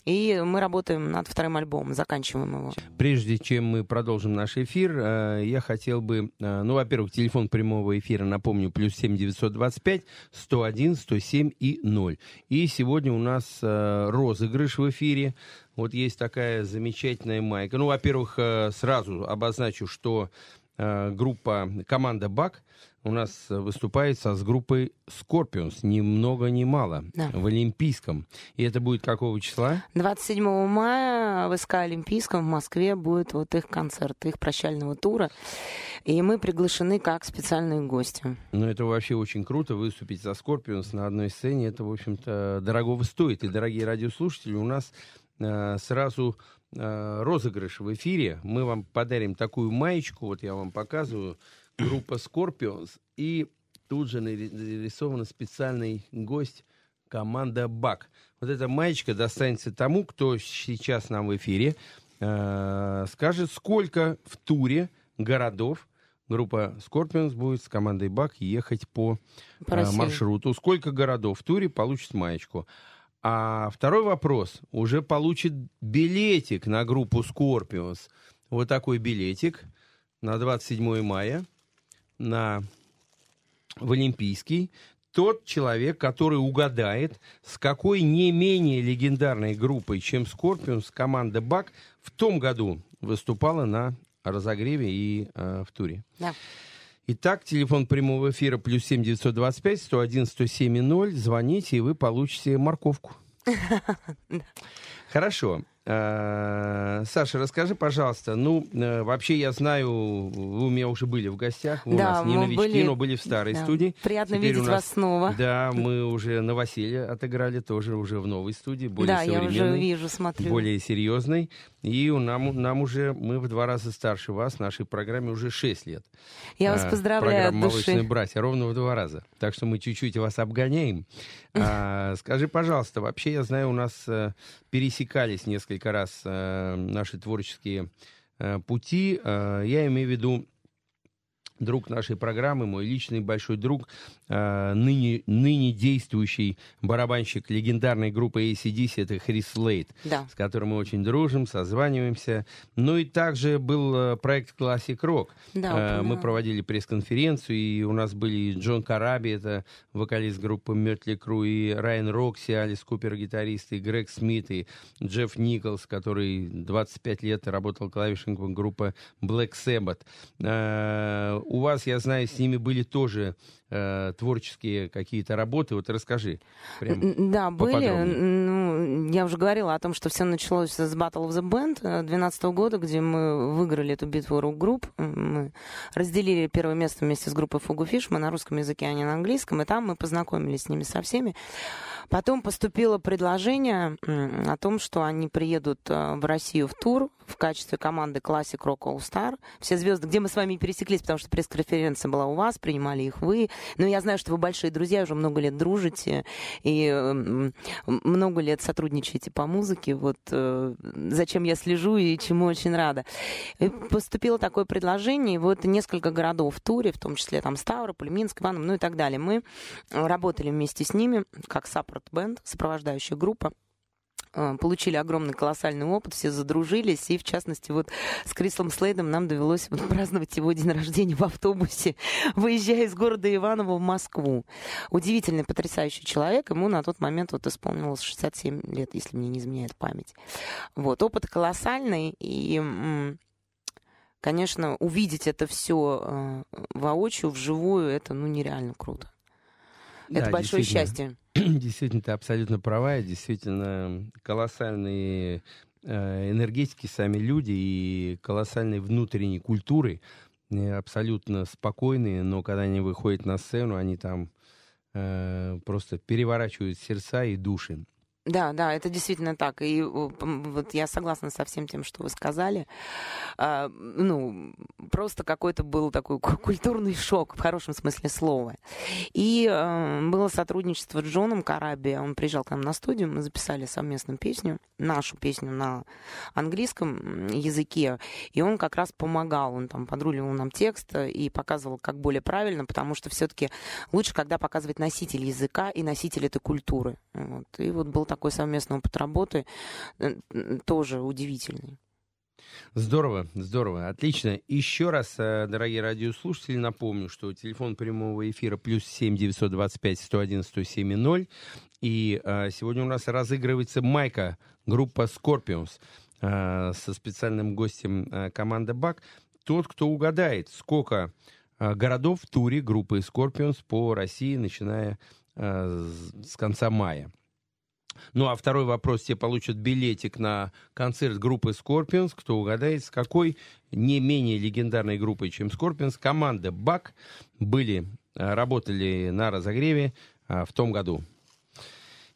И мы работаем над вторым альбомом, заканчиваем его. Прежде чем мы продолжим наш эфир, э, я хотел бы, э, ну, во-первых, телефон прямого эфира, напомню, плюс 7 925 101 107 и 0. И сегодня у нас э, розыгрыш в эфире. Вот есть такая замечательная майка. Ну, во-первых, сразу обозначу, что группа, команда БАК у нас выступает со с группой Scorpions, ни много ни мало, Да. в Олимпийском. И это будет какого числа? 27 мая в СК Олимпийском в Москве будет вот их концерт, их прощального тура. И мы приглашены как специальные гости. Ну, это вообще очень круто, выступить за Scorpions на одной сцене. Это, в общем-то, дорогого стоит. И, дорогие радиослушатели, у нас э, сразу э, розыгрыш в эфире. Мы вам подарим такую маечку, вот я вам показываю, группа Scorpions. И тут же нари- нарисован специальный гость команда БАК. Вот эта маечка достанется тому, кто сейчас нам в эфире э, скажет, сколько в туре городов группа Scorpions будет с командой БАК ехать по По э, маршруту. Сколько городов в туре получит маечку. А второй вопрос. Уже получит билетик на группу Scorpions. Вот такой билетик на 27 мая на, в Олимпийский. Тот человек, который угадает, с какой не менее легендарной группой, чем Scorpions, команда БАК в том году выступала на разогреве и э, в туре. Да. Итак, телефон прямого эфира плюс семь девятьсот двадцать пять сто один сто семь ноль. Звоните, и вы получите морковку. Хорошо. Э, Саша, расскажи, пожалуйста, ну, э, вообще я знаю, вы у меня уже были в гостях, вы у Да, нас не новички, были- но были в старой да. студии. Приятно Теперь видеть у нас- вас снова. Да, мы уже новоселье отыграли, тоже уже в новой студии, более да, я уже современной, вижу, смотрю. более серьезной. И у нам, нам уже, мы в два раза старше вас, в нашей программе уже 6 лет. Я вас А, поздравляю от Программа души. «Молочные братья», ровно в два раза. Так что мы чуть-чуть вас обгоняем. А, скажи, пожалуйста, вообще, я знаю, у нас э, пересекались несколько раз э, наши творческие э, пути. Я имею в виду друг нашей программы, мой личный большой друг, ныне, ныне действующий барабанщик легендарной группы ACDC, это Хрис Лейт, Да. с которым мы очень дружим, созваниваемся. Ну и также был э, проект Classic Rock. Да, Э, Мы проводили пресс-конференцию, и у нас были Джон Караби, это вокалист группы Mötley Crüe, и Райан Рокси, Алис Купер, гитарист, и Грег Смит, и Джефф Николс, который 25 лет работал клавишником группы Black Sabbath. Э, У вас, я знаю, с ними были тоже э, творческие какие-то работы. Вот расскажи. Прям Да, были. Ну, я уже говорила о том, что все началось с Battle of the Band 2012 года, где мы выиграли эту битву рок-групп. Мы разделили первое место вместе с группой Фиш. Мы на русском языке, а не на английском. И там мы познакомились с ними со всеми. Потом поступило предложение о том, что они приедут э, в Россию в тур в качестве команды Classic Rock All Star. Все звезды, где мы с вами пересеклись, потому что пресс-конференция была у вас, принимали их вы. Но я знаю, что вы большие друзья, уже много лет дружите и много лет сотрудничаете по музыке. Вот э, зачем я слежу и чему очень рада. И поступило такое предложение, вот несколько городов в туре, в том числе там Ставрополь, Минск, Иваново, ну и так далее. Мы работали вместе с ними, как саппорт-бенд, сопровождающая группа получили огромный колоссальный опыт, все задружились, и в частности вот с Крислом Слейдом нам довелось вот праздновать его день рождения в автобусе, выезжая из города Иваново в Москву. Удивительный, потрясающий человек, ему на тот момент вот исполнилось 67 лет, если мне не изменяет память. Вот, опыт колоссальный, и конечно, увидеть это все воочию, вживую, это ну нереально круто. Это Да, большое счастье. Действительно, ты абсолютно права. Действительно, колоссальные э, энергетики сами люди и колоссальной внутренней культуры. э, Абсолютно спокойные, но когда они выходят на сцену, они там э, просто переворачивают сердца и души. Да, да, это действительно так. И вот я согласна со всем тем, что вы сказали. А, ну, просто какой-то был такой ку- культурный шок в хорошем смысле слова. И э, было сотрудничество с Джоном Караби. Он приезжал к нам на студию, мы записали совместную песню, нашу песню на английском языке. И он как раз помогал, он там подруливал нам текст э, и показывал, как более правильно, потому что все-таки лучше, когда показывает носитель языка и носитель этой культуры. Вот. И вот был такой совместный опыт работы, э, тоже удивительный. Здорово, здорово, отлично. Еще раз, э, дорогие радиослушатели, напомню, что телефон прямого эфира плюс семь девятьсот двадцать пять сто один сто семь ноль. И э, сегодня у нас разыгрывается майка группа Scorpions со специальным гостем команда БАК. Тот, кто угадает, сколько городов в туре группы Scorpions по России, начиная с конца мая. Ну, а второй вопрос. Те получат билетик на концерт группы Scorpions. Кто угадает, с какой не менее легендарной группой, чем Scorpions, команда БАК были, э, работали на разогреве э, в том году.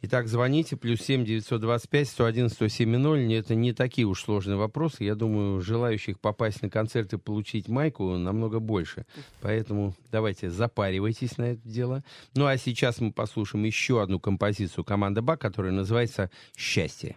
Итак, звоните, плюс семь девятьсот двадцать пять сто один сто семь ноль. Это не такие уж сложные вопросы. Я думаю, желающих попасть на концерт и получить майку намного больше. Поэтому давайте запаривайтесь на это дело. Ну а сейчас мы послушаем еще одну композицию команды БАК, которая называется «Счастье».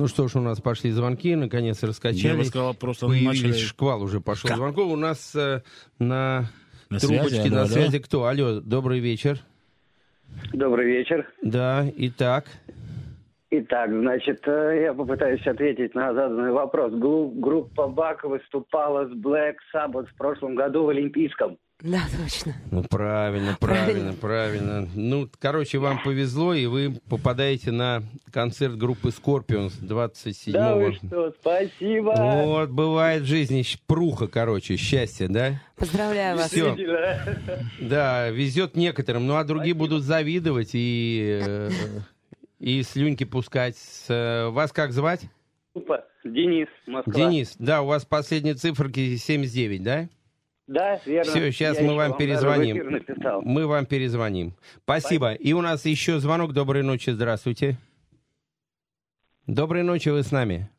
Ну что ж, у нас пошли звонки, наконец раскачались. Я бы сказал, просто Появились, начали- шквал уже пошел Ка- звонков. У нас э, на, На трубочке связи, на алло. связи кто? Алло, добрый вечер. Добрый вечер. Да, итак. Итак, значит, э, я попытаюсь ответить на заданный вопрос. Гру- группа Бак выступала с Black Sabbath в прошлом году в Олимпийском. Да, точно. Ну, правильно, правильно, правильно. Ну, короче, вам повезло, и вы попадаете на концерт группы Scorpions 27 Да вы что, спасибо. Вот, бывает в жизни пруха, короче, счастье, да? Поздравляю вас. Действительно. Да, везет некоторым, ну а другие будут завидовать и, и слюньки пускать. Вас как звать? Денис, Москва. Денис. Да, у вас последние циферки 79, да? Да, верно. Все, сейчас Я мы вам перезвоним. Мы вам перезвоним. Спасибо. И у нас еще звонок. Доброй ночи, здравствуйте. Доброй ночи, вы с нами.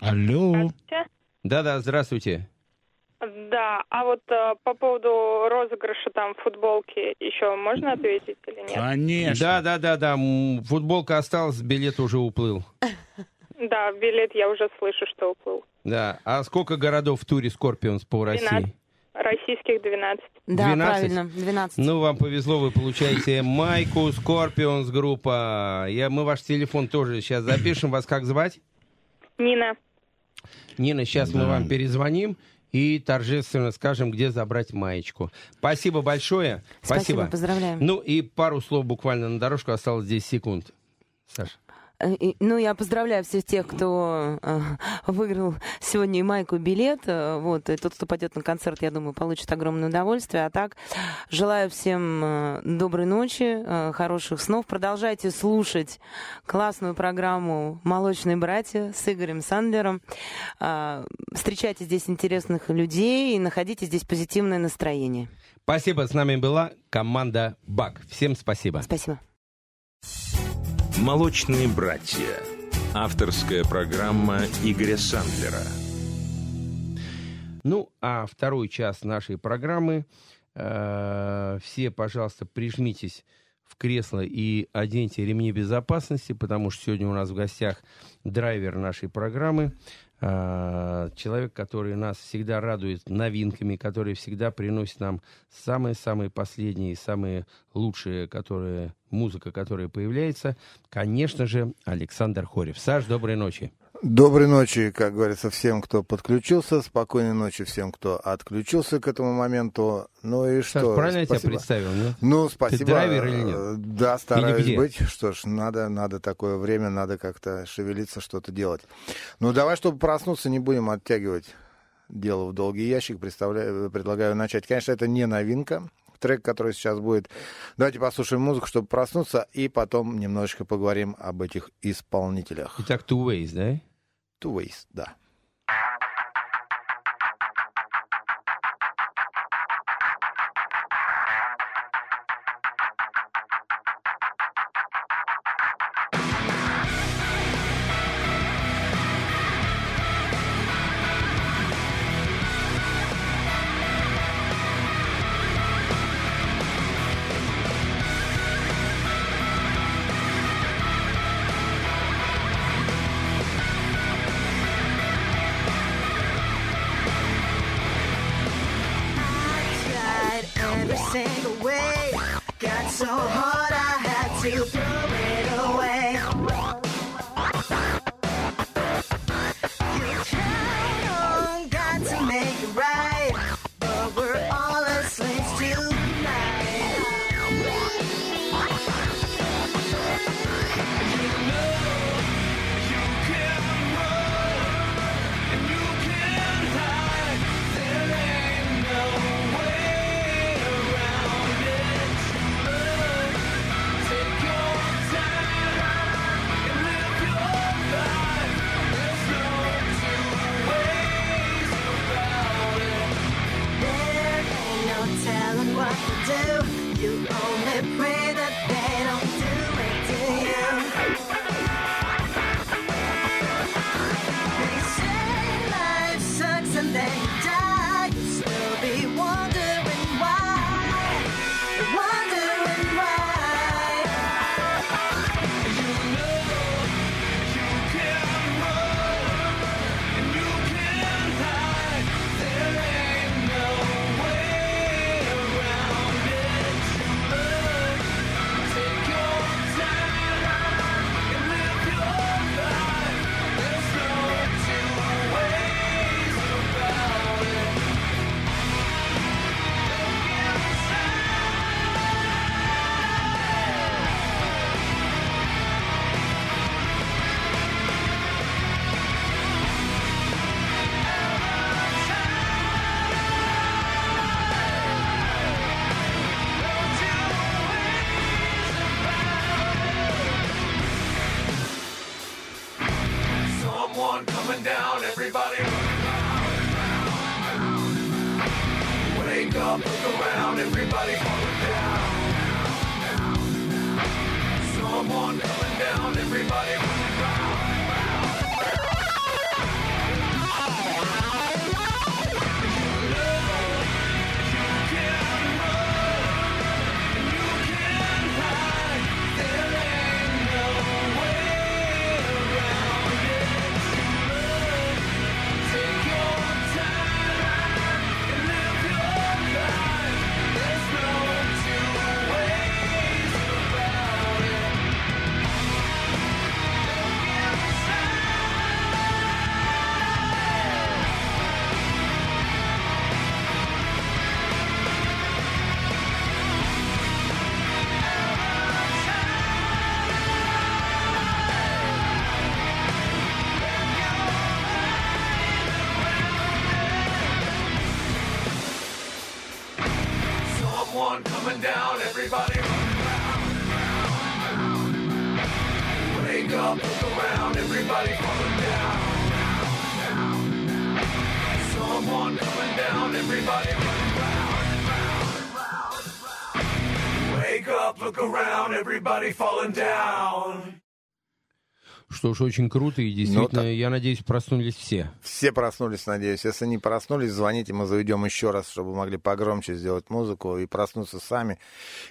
Алло. Да-да, здравствуйте. Да, а вот э, по поводу розыгрыша там футболки еще можно ответить или нет? Конечно. Да, да, да, да. Футболка осталась, билет уже уплыл. Да, билет я уже слышу, что уплыл. Да. А сколько городов в туре Скорпионс по России? 12. Российских 12. Да, 12? правильно, 12. Ну, вам повезло, вы получаете майку Скорпионс группа. Я, мы ваш телефон тоже сейчас запишем. Вас как звать? Нина. Нина, сейчас мы Да. вам перезвоним и торжественно скажем, где забрать маечку. Спасибо большое. Спасибо, поздравляем. Ну и пару слов буквально на дорожку, осталось 10 секунд. Саша. Э, Ну, я поздравляю всех тех, кто э, выиграл сегодня и майку, и билет. Э, Вот, и тот, кто пойдет на концерт, я думаю, получит огромное удовольствие. А так, желаю всем доброй ночи, хороших снов. Продолжайте слушать классную программу «Молочные братья» с Игорем Сандлером. Встречайте здесь интересных людей и находите здесь позитивное настроение. Спасибо, с нами была команда БАК. Всем спасибо. Спасибо. «Молочные братья». Авторская программа Игоря Сандлера. Ну, а второй час нашей программы э, все, пожалуйста, прижмитесь в кресло и оденьте ремни безопасности, потому что сегодня у нас в гостях драйвер нашей программы, а, человек, который нас всегда радует новинками, который всегда приносит нам самые-самые последние, самые лучшие, которые, музыка, которая появляется, конечно же, Александр Хорев. Саш, доброй ночи. Доброй ночи, как говорится, всем, кто подключился. Спокойной ночи всем, кто отключился к этому моменту. Ну и Саш, что? правильно я тебя спасибо. представил, нет? Ну, спасибо. Ты драйвер или нет? Э, Да, стараюсь Или где? быть. Что ж, надо, надо такое время, надо как-то шевелиться, что-то делать. Ну, давай, чтобы проснуться, не будем оттягивать дело в долгий ящик. Представляю, предлагаю начать. Конечно, это не новинка. Трек, который сейчас будет. Давайте послушаем музыку, чтобы проснуться, и потом немножечко поговорим об этих исполнителях. Итак, Two Ways, да? Two Ways, да. Ж, очень круто, и действительно, Ну, я надеюсь, проснулись все. Все проснулись, надеюсь. Если не проснулись, звоните, мы заведем еще раз, чтобы могли погромче сделать музыку и проснуться сами.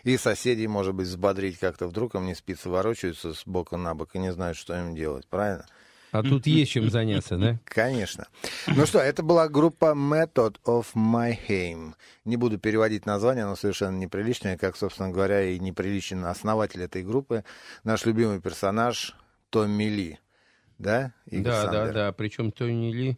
И соседей, может быть, взбодрить как-то. Вдруг им не спится, ворочаются с бока на бок и не знают, что им делать. Правильно? А тут есть чем заняться, да? Конечно. Ну что, это была группа Method of Mayhem. Не буду переводить название, оно совершенно неприличное, как, собственно говоря, и неприличен основатель этой группы, наш любимый персонаж Томми Ли. Да, Игорь Да, да, да. Причем Тони Ли,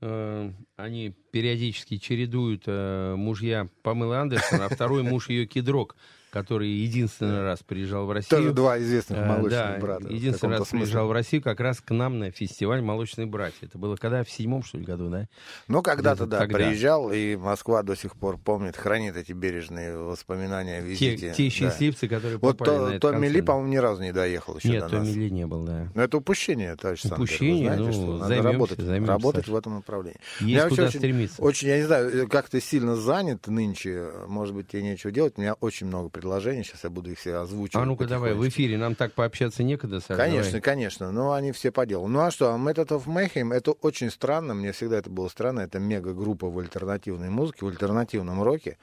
э, они периодически чередуют э, мужья Памелы Андерсон, а второй муж ее Кедрок, который единственный раз приезжал в Россию. Тоже два известных Э, молочных да, брата, единственный раз смысле. приезжал в Россию как раз к нам на фестиваль «Молочные братья». Это было когда? В седьмом, что ли, году, да? Ну, когда-то, да, тогда. приезжал, и Москва до сих пор помнит, хранит эти бережные воспоминания о Те, визите. те да. счастливцы, которые Вот попали то- на этот Томми Ли, концерт. по-моему, ни разу не доехал еще Нет, до Томми нас. Ли не был, да. Но это упущение, товарищ Сандер. Вы Упущение, знаете, ну, что надо займемся, работать, займемся, работать Саша. в этом направлении. Есть Меня куда очень, стремиться. Очень, я не знаю, как ты сильно занят нынче, может быть, тебе нечего делать. У меня очень много предложений, сейчас я буду их все озвучивать. А ну-ка давай, в эфире нам так пообщаться некогда, Саша. Конечно, давай. конечно, но они все по делу. Ну а что, Method of Mayhem, это очень странно, мне всегда это было странно, это мега-группа в альтернативной музыке, в альтернативном роке,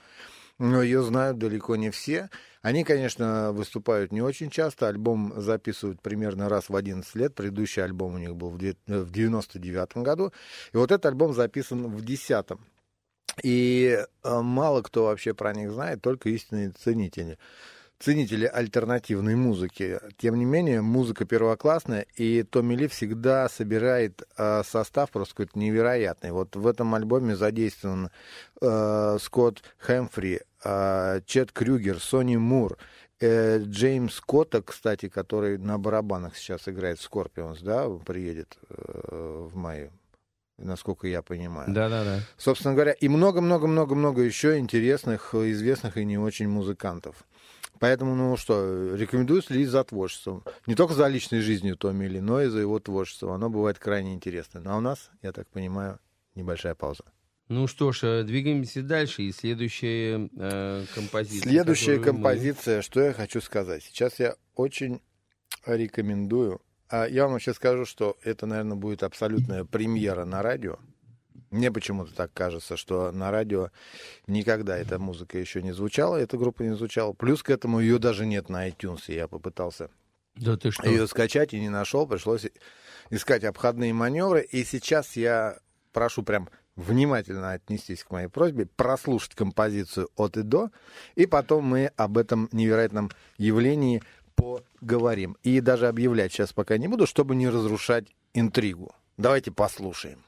но ее знают далеко не все. Они, конечно, выступают не очень часто, альбом записывают примерно раз в 11 лет, предыдущий альбом у них был в де- э, в 99 году, и вот этот альбом записан в 10 и э, мало кто вообще про них знает, только истинные ценители ценители альтернативной музыки. Тем не менее, музыка первоклассная, и Томми Ли всегда собирает э, состав просто какой-то невероятный. Вот в этом альбоме задействован э, Скотт Хэмфри, э, Чет Крюгер, Сони Мур, э, Джеймс Котта, кстати, который на барабанах сейчас играет в Scorpions, да, приедет э, в мае, насколько я понимаю. Да-да-да. Собственно говоря, и много-много-много-много еще интересных, известных и не очень музыкантов. Поэтому, ну что, рекомендую следить за творчеством. Не только за личной жизнью Томми Ли, но и за его творчеством. Оно бывает крайне интересно. Ну а у нас, я так понимаю, небольшая пауза. Ну что ж, э, двигаемся дальше. И следующая э, композиция. Следующая которую мы- композиция, что я хочу сказать. Сейчас я очень рекомендую. А я вам вообще скажу, что это, наверное, будет абсолютная премьера на радио. Мне почему-то так кажется, что на радио никогда эта музыка еще не звучала, эта группа не звучала. Плюс к этому ее даже нет на iTunes. и Я попытался Да ты что? ее скачать и не нашел. Пришлось искать обходные маневры. И сейчас я прошу прям внимательно отнестись к моей просьбе, прослушать композицию от и до, и потом мы об этом невероятном явлении поговорим. И даже объявлять сейчас пока не буду, чтобы не разрушать интригу. Давайте послушаем.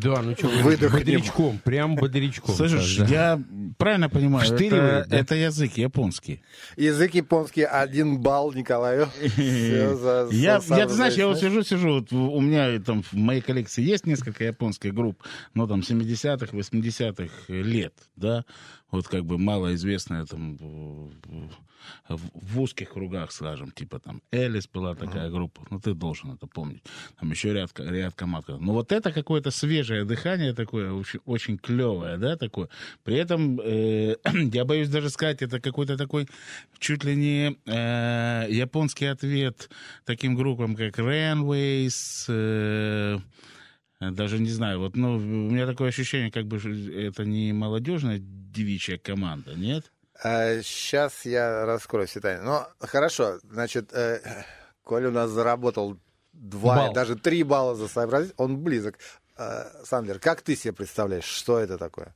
Да, ну что, Выдохнем. бодрячком, прям бодрячком. Слышишь, да. я правильно понимаю, это, да? это язык японский. Язык японский, один балл Николаю. За- Я, за- я, ты знаешь, я вот сижу, сижу, вот у у меня там в моей коллекции есть несколько японских групп, но там 70-х, 80-х лет, да, вот как бы малоизвестная там в, в- в узких кругах, скажем, типа там Элис была такая группа, ну ты должен это помнить, там еще ряд, ряд команд. Но вот это какое-то свежее дыхание такое, очень, очень клевое, да, такое. При этом, э, я боюсь даже сказать, это какой-то такой чуть ли не э, японский ответ таким группам, как Rainways, э, даже не знаю, вот, ну, у меня такое ощущение, как бы что это не молодежная девичья команда, нет? Сейчас я раскрою все тайны. Ну, хорошо, значит, э, Коля у нас заработал два, Балл. даже три балла за сообразить, он близок. Э, Сандер, как ты себе представляешь, что это такое?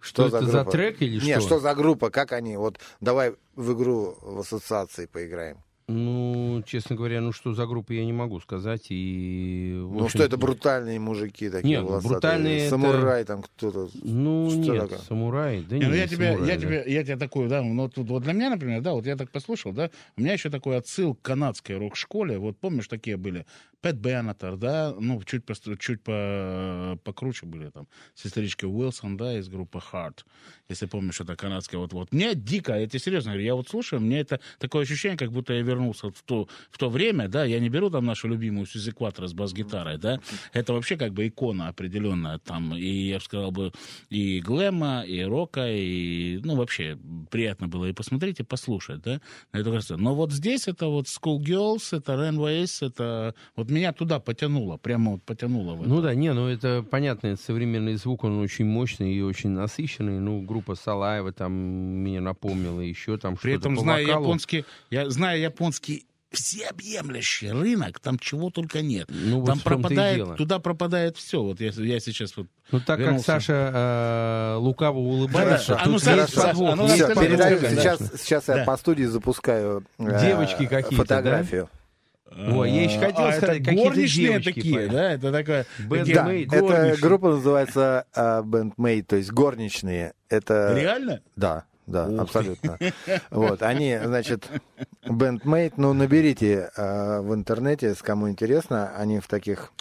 Что это за трек или Нет, что? что за группа, как они, вот давай в игру в ассоциации поиграем. Ну, честно говоря, ну что за группа, я не могу сказать. И, Ну, общем, что это брутальные мужики такие Нет, ну, волосатые? брутальные это- Самурай там кто-то. Ну, Что нет, такое? самурай, да Не, нет, ну я тебе, самурай, я да. тебе, я тебе такую, да, ну тут вот для меня, например, да, вот я так послушал, да, у меня еще такой отсыл к канадской рок-школе, вот помнишь, такие были, Пэт Беннетер, да, ну, чуть, по, чуть по, покруче были там, сестричка Уилсон, да, из группы Heart, если помнишь, это канадская, вот, вот. Мне дико, я тебе серьезно говорю, я вот слушаю, мне это такое ощущение, как будто я вернулся в то, в то время, да, я не беру там нашу любимую Сюзи Кватро с бас-гитарой, да, это вообще как бы икона определенная там, и я бы сказал бы, и глэма, и рока, и, ну, вообще, приятно было и посмотреть, и послушать, да, на эту красоту. Но вот здесь это вот Schoolgirls, это Rainways, это вот меня туда потянуло, прямо вот потянуло. Ну да, не, ну это понятно, это современный звук, он очень мощный и очень насыщенный. Ну, группа Салаева там меня напомнила, еще там При что-то этом, по зная вокалу. японский, я знаю японский всеобъемлющий рынок, там чего только нет. Ну, вот там пропадает, туда пропадает все. Вот я, я сейчас вот Ну, так вернулся. как Саша э, лукаво улыбается, А ну, Саша, Саша, а ну, передаю. конечно. сейчас, сейчас я по студии запускаю э, Девочки какие-то, да? Ой, я еще хотел А, сказать, это какие-то горничные девочки, такие, поют. да? Это такая... Band такие Да, Made, эта горничные. группа называется э, Bandmate, то есть горничные. Это... Реально? Да, да, Ух ты. абсолютно. Вот, они, значит, Bandmate, ну, наберите э, в интернете, с кому интересно, они в таких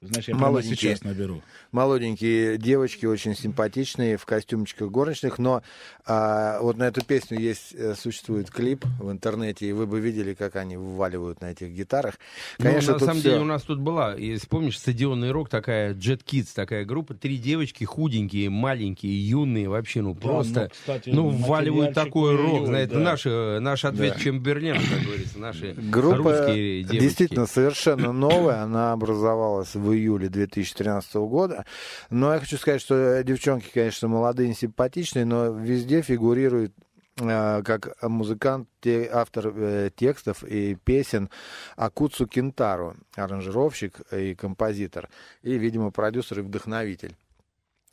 Значит, я прямо Молоденькие. сейчас наберу. молоденькие девочки, очень симпатичные, в костюмчиках горничных, но а, вот на эту песню есть, э, существует клип в интернете, и вы бы видели, как они вываливают на этих гитарах. Конечно, ну, на самом всё- деле у нас тут была, если помнишь, стадионный рок такая, Jet Kids такая группа, три девочки худенькие, маленькие, юные, вообще, ну просто, ну, кстати, ну, вваливают такой рок, ой-ой-ой, знаете, да. наш, э, наш ответ Да. Чемберлена, как говорится, наши Группа русские девочки. действительно совершенно новая, она образовалась в июле 2013 года. Но я хочу сказать, что девчонки, конечно, молодые и симпатичные, но везде фигурирует э, как музыкант, автор э, текстов и песен Акуцу Кентару, аранжировщик и композитор, и, видимо, продюсер и вдохновитель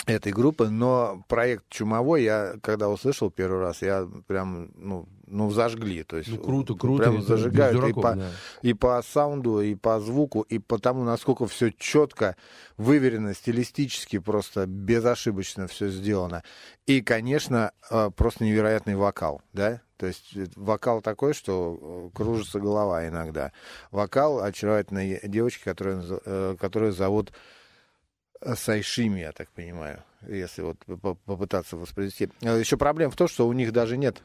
этой группы, но проект «Чумовой» я, когда услышал первый раз, я прям, ну, ну зажгли, то есть Ну, круто, круто, прям зажигают и дураков, по, да. и по саунду, и по звуку, и по тому, насколько все четко, выверено, стилистически, просто безошибочно все сделано. И, конечно, э, просто невероятный вокал, да? То есть э, вокал такой, что э, кружится голова иногда. Вокал очаровательной девочки, которую, которую зовут Сайшими, я так понимаю, если вот по- попытаться воспроизвести. Еще проблема в том, что у них даже нет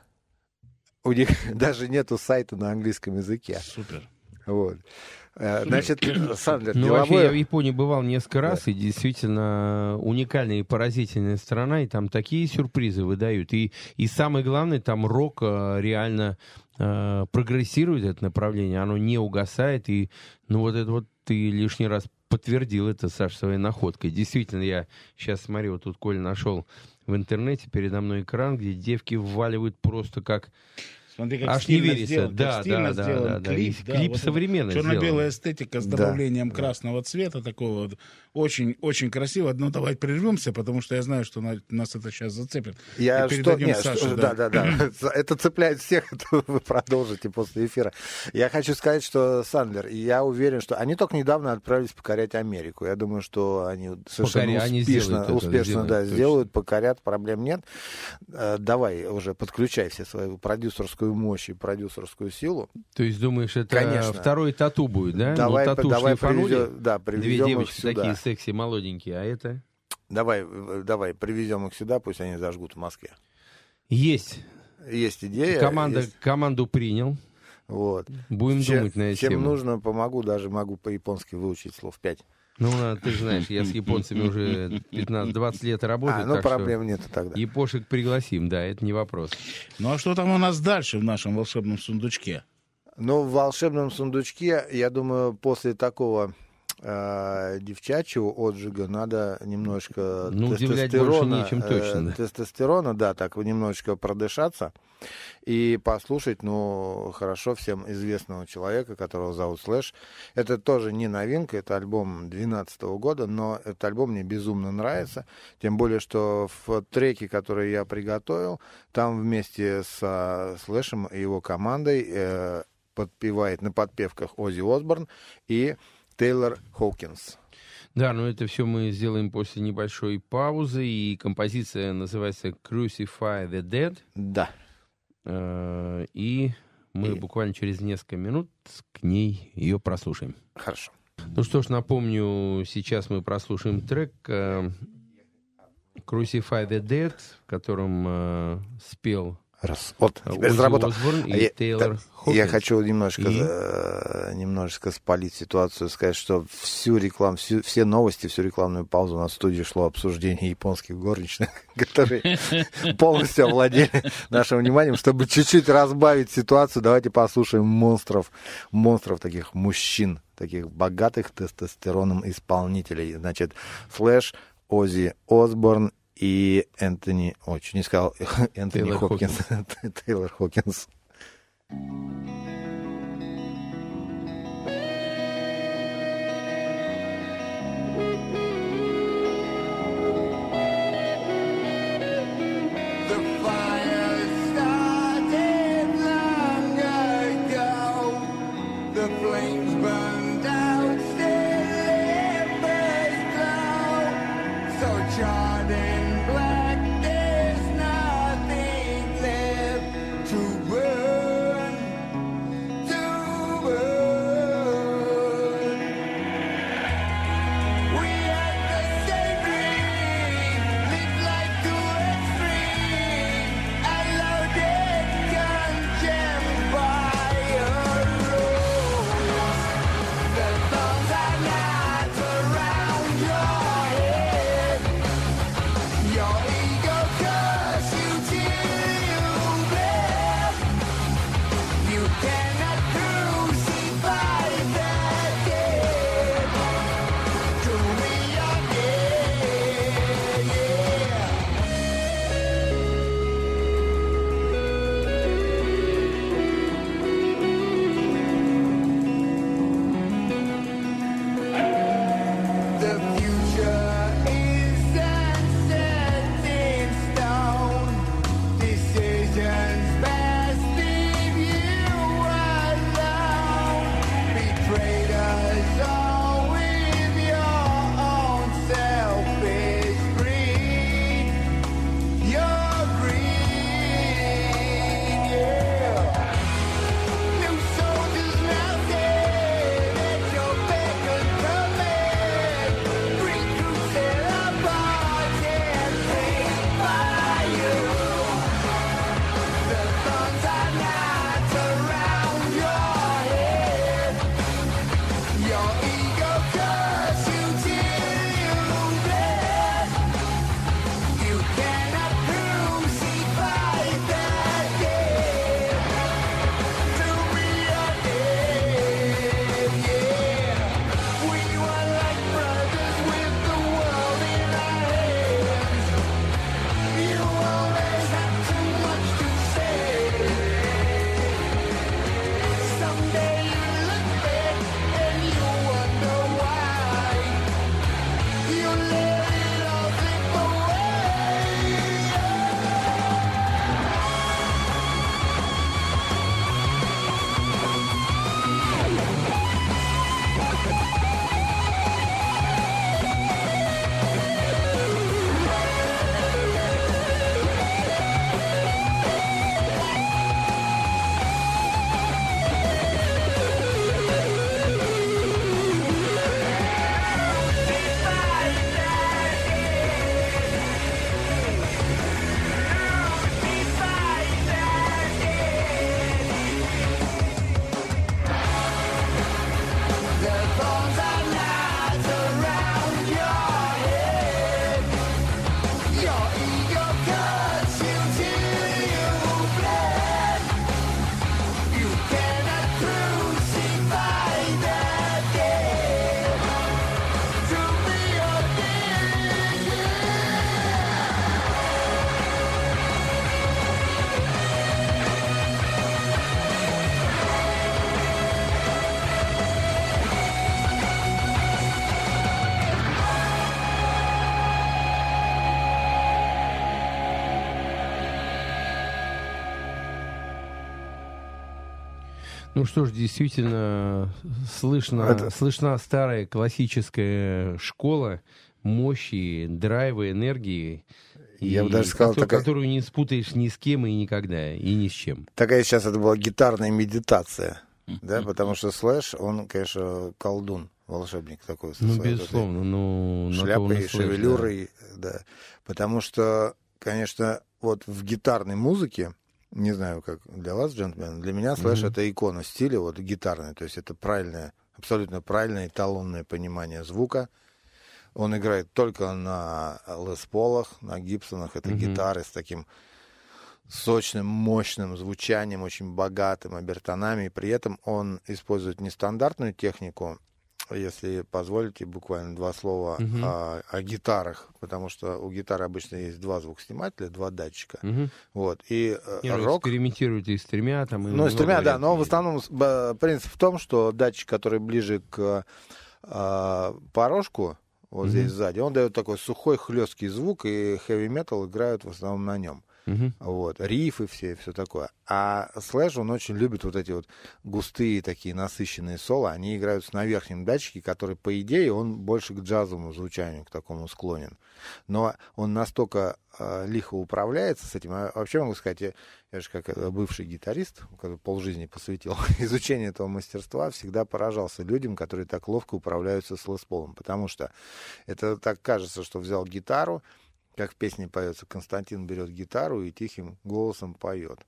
у них даже нету сайта на английском языке. Супер. Вот. Э, Значит, Сандлер, Ну, вообще, я в деловое... Японии бывал несколько раз, и действительно уникальная и поразительная страна, и там такие сюрпризы выдают. И, и самое главное, там рок э, реально э, прогрессирует, это направление, оно не угасает, и, ну, вот это вот ты лишний раз подтвердил это, Саш, своей находкой. Действительно, я сейчас смотрю, вот тут Коля нашел в интернете передо мной экран, где девки вваливают просто как... Смотри, как Аж не верится. сделан, Да, как стильно да, да, сделан да, да. клип. Да, клип вот это современно Черно-белая сделан. эстетика с Да. добавлением красного цвета такого вот. Очень, очень красиво. Ну, давайте прервемся, потому что я знаю, что на- нас это сейчас зацепит. Я И что, нет, Саше, что- да, да, да. Это цепляет всех, это вы продолжите после эфира. Я хочу сказать, что Сандлер, я уверен, что они только недавно отправились покорять Америку. Я думаю, что они совершенно Покоря- они успешно, сделают это, успешно сделают, да, точно. сделают, покорят, проблем нет. Э, Давай уже подключай все свою продюсерскую мощь и продюсерскую силу. То есть думаешь, это Конечно. второй тату будет, да? Давай, ну, тату давай привезем- да, Две привезем их девочки сюда. такие секси, молоденькие, а это... Давай, давай, привезем их сюда, пусть они зажгут в Москве. Есть. Есть идея. Команда, есть- Команду принял. Вот. Будем Чем- думать на эту Чем тему. нужно, помогу, даже могу по-японски выучить слов 5. Ну, а, ты же знаешь, я с японцами уже 15-20 лет работаю. А, ну так что проблем нету тогда. Япошек пригласим, да, это не вопрос. Ну, а что там у нас дальше в нашем волшебном сундучке? Ну, в волшебном сундучке, я думаю, после такого э, девчачьего отжига надо немножко Ну, удивлять больше тестостерона, нечем э, точно, да. тестостерона, да, так немножечко продышаться и послушать, ну, хорошо всем известного человека, которого зовут Слэш. Это тоже не новинка, это альбом 2012 года, но этот альбом мне безумно нравится, тем более, что в треке, который я приготовил, там вместе с Слэшем и его командой э, подпевает на подпевках Оззи Осборн и Тейлор Хоукинс. Да, но это все мы сделаем после небольшой паузы, и композиция называется Crucify the Dead. Да. Э, И мы буквально через несколько минут к ней ее прослушаем. Хорошо. Ну что ж, напомню, сейчас мы прослушаем трек э, Crucify the Dead, в котором э, спел Раз. Вот, теперь заработал. А я, Тейлор я хочу немножко, И? э, немножечко спалить ситуацию, сказать, что всю рекламу, всю, все новости, всю рекламную паузу на студии шло обсуждение японских горничных, которые полностью овладели нашим вниманием. Чтобы чуть-чуть разбавить ситуацию, давайте послушаем монстров, монстров таких мужчин, таких богатых тестостероном исполнителей. Значит, Флэш, Оззи Осборн и Энтони, ой, чуть не сказал, Энтони Тейлор Хопкинс. Тейлор Хокинс. Ну что ж, действительно, слышно, Это- слышна старая классическая школа мощи, драйва, энергии. Я и бы даже сказал, кото- такая- которую не спутаешь ни с кем и никогда, и ни с чем. Такая сейчас это была гитарная медитация, да, потому что Слэш, он, конечно, колдун, волшебник такой. со Ну, безусловно, ну, шляпой, Слэш, да. шевелюрой, да. Потому что, конечно, вот в гитарной музыке, не знаю, как для вас, джентльмен, для меня Слэш Мгм. это икона стиля вот гитарной, то есть это правильное, абсолютно правильное эталонное понимание звука. Он играет только на Лес Полах, на Гибсонах, это Мгм. гитары с таким сочным, мощным звучанием, очень богатым обертонами, и при этом он использует нестандартную технику, если позволите, буквально два слова Мгм. о, о гитарах, потому что у гитары обычно есть два звукоснимателя, два датчика. Мгм. Вот. И э, Не, ну, рок... экспериментируют и с тремя, там, и Ну, с тремя, да, но в основном принцип в том, что датчик, который ближе к а, порожку, вот Мгм. здесь сзади, он дает такой сухой, хлесткий звук, и heavy metal играют в основном на нем. Мгм. Вот, рифы все, все такое. А Слэш, он очень любит вот эти вот густые такие насыщенные соло. Они играются на верхнем датчике, который, по идее, он больше к джазовому звучанию, к такому склонен. Но он настолько э, лихо управляется с этим. А вообще могу сказать, я, я же как э, бывший гитарист, который полжизни посвятил изучению этого мастерства, всегда поражался людям, которые так ловко управляются с лесполом. Потому что это так кажется, что взял гитару, как в песне поется, Константин берет гитару и тихим голосом поет.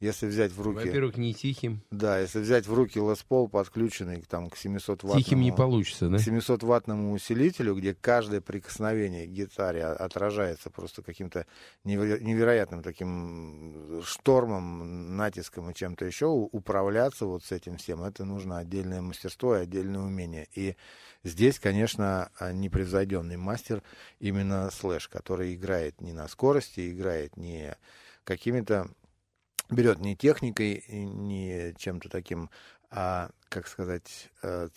Если взять в руки... Во-первых, не тихим. Да, если взять в руки Лес Пол, подключенный там, к 700 ваттному... Тихим не получится, да? 700 ваттному усилителю, где каждое прикосновение к гитаре отражается просто каким-то неверо- невероятным таким штормом, натиском и чем-то еще, управляться вот с этим всем, это нужно отдельное мастерство и отдельное умение. И здесь, конечно, а, непревзойденный мастер именно Слэш, который играет не на скорости, играет не какими-то берет не техникой, не чем-то таким, а, как сказать, э,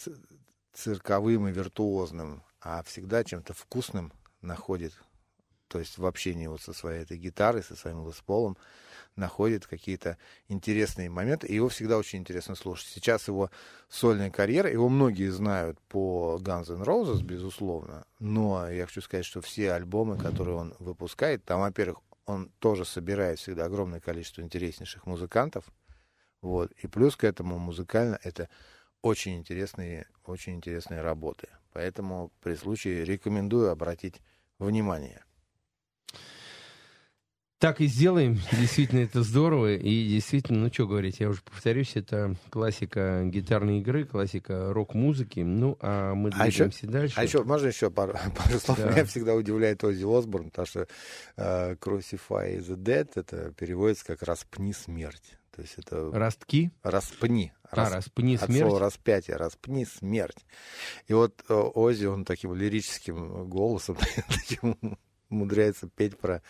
цирковым и виртуозным, а всегда чем-то вкусным находит, то есть в общении вот со своей этой гитарой, со своим лесполом, находит какие-то интересные моменты, и его всегда очень интересно слушать. Сейчас его сольная карьера, его многие знают по Guns N' Roses, безусловно, но я хочу сказать, что все альбомы, которые он выпускает, там, во-первых, он тоже собирает всегда огромное количество интереснейших музыкантов, вот, и плюс к этому музыкально это очень интересные, очень интересные работы. Поэтому при случае рекомендую обратить внимание. Так и сделаем. Действительно, это здорово. И действительно, ну что говорить, я уже повторюсь, это классика гитарной игры, классика рок-музыки. Ну, а мы А еще, двигаемся дальше. а еще, можно еще пару, пару слов? Да. Меня всегда удивляет Оззи Осборн, потому что э, Crucify the Dead, это переводится как «распни смерть». То есть это... Ростки? Распни. А, распни От смерть? слова распятие, распни смерть. И вот э, Оззи, он таким лирическим голосом умудряется петь про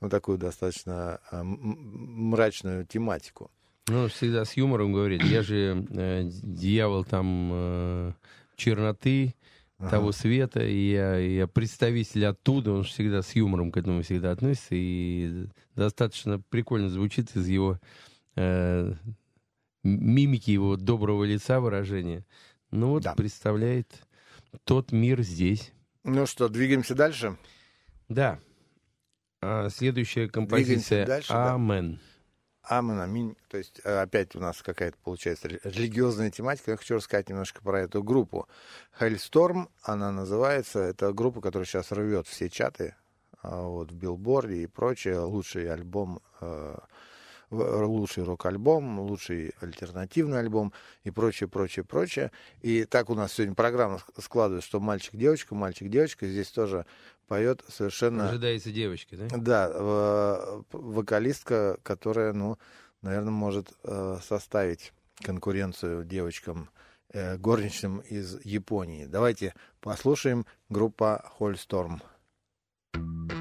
ну, такую достаточно а, мрачную тематику. Ну, всегда с юмором говорит. Я же э, дьявол там э, черноты, Ага. того света, и я, я представитель оттуда, он всегда с юмором к этому всегда относится, и достаточно прикольно звучит из его э, мимики, его доброго лица выражения. Ну вот, представляет тот мир здесь. Ну что, двигаемся дальше? Да. А следующая композиция дальше, да. «Амен». Амен, аминь. То есть э, опять у нас какая-то получается ре- религиозная тематика. Я хочу рассказать немножко про эту группу. Hellstorm, она называется. Это группа, которая сейчас рвет все чаты а, вот, в билборде и прочее. Лучший альбом, э, лучший рок-альбом, лучший альтернативный альбом и прочее, прочее, прочее. И так у нас сегодня программа ск- складывается, что мальчик-девочка, мальчик-девочка. Здесь тоже поет совершенно... Ожидается девочка, да? Да, вокалистка, которая, ну, наверное, может э, составить конкуренцию девочкам э, горничным из Японии. Давайте послушаем группа Hallstorm. A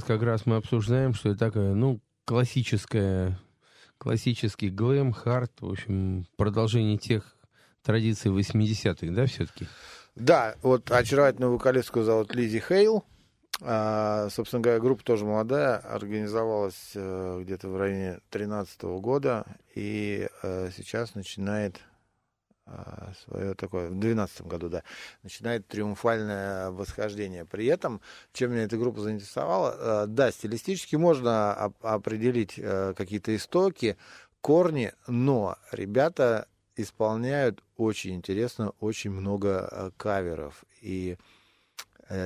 сейчас как раз мы обсуждаем, что это такая, ну, классическая, классический глэм, хард, в общем, продолжение тех традиций 80-х, да, все-таки? Да, вот очаровательную вокалистку зовут Лизи Хейл. А, собственно говоря, группа тоже молодая, организовалась э, где-то в районе 2013 года и э, сейчас начинает свое такое, в 2012 году, да, начинает триумфальное восхождение. При этом, чем меня эта группа заинтересовала, э, да, стилистически можно оп- определить э, какие-то истоки, корни, но ребята исполняют очень интересно, очень много э, каверов. И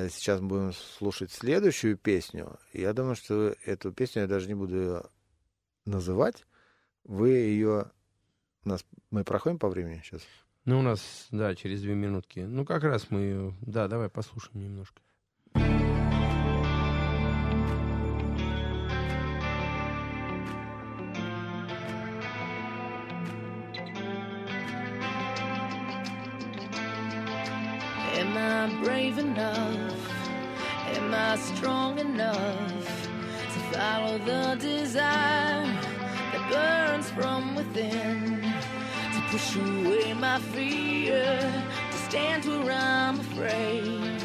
сейчас будем слушать следующую песню. Я думаю, что эту песню я даже не буду называть. Вы ее... Нас... Мы проходим по времени сейчас? Ну, у нас, да, через две минутки. Ну, как раз мы ее... Да, давай послушаем немножко. Am I brave enough? Am I strong enough to follow the desire that burns from within? Push away my fear, to stand where I'm afraid.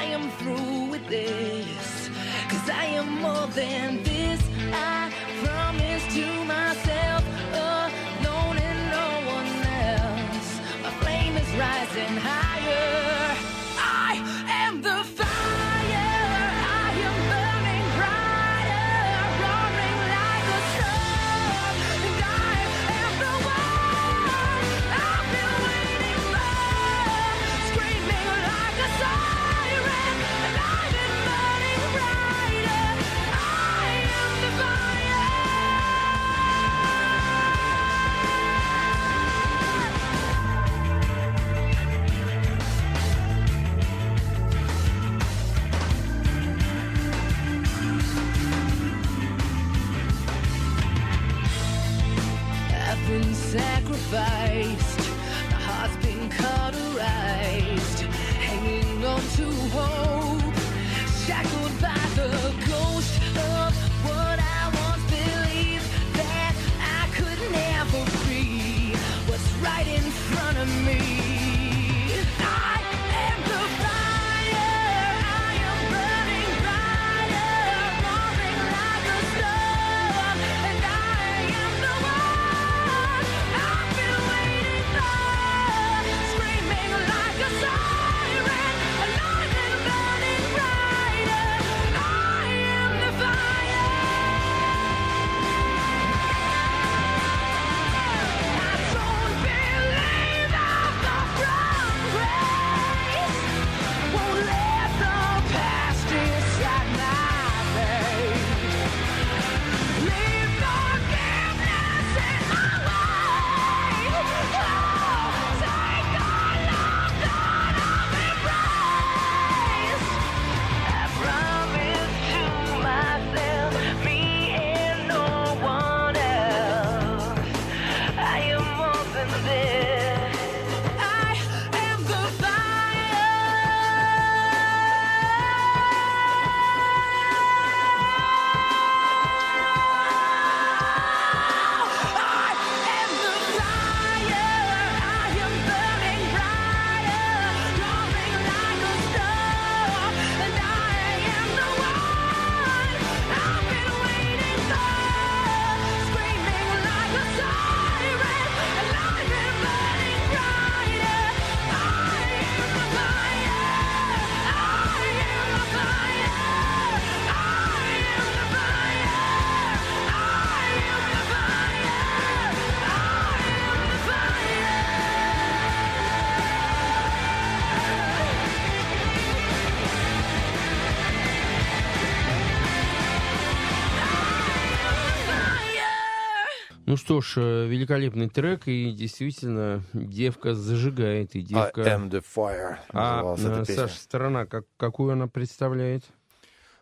I am through with this, cause I am more than this. I promise to myself, alone and no one else. My flame is rising higher. I am the sacrificed. My heart's been cauterized. Hanging on to hope. Что ж, э, великолепный трек, и действительно, девка зажигает, и девка... I am the fire А, эта э. Саша, страна, как, какую она представляет?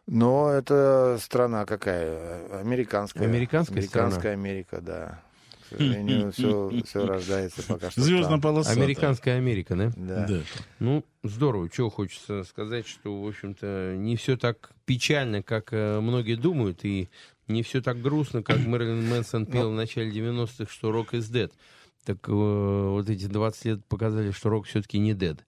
Но это страна какая? Американская. Американская Американская страна. Америка, да. сожалению, все, все рождается пока что. Звездная полоса. Американская Америка, да? Да. Да. Ну, здорово. Чего хочется сказать, что, в общем-то, не все так печально, как э, многие думают, и не все так грустно, как Мэрилин Мэнсон пел в начале 90-х, что рок is dead. Так э, вот эти 20 лет показали, что рок все-таки не dead.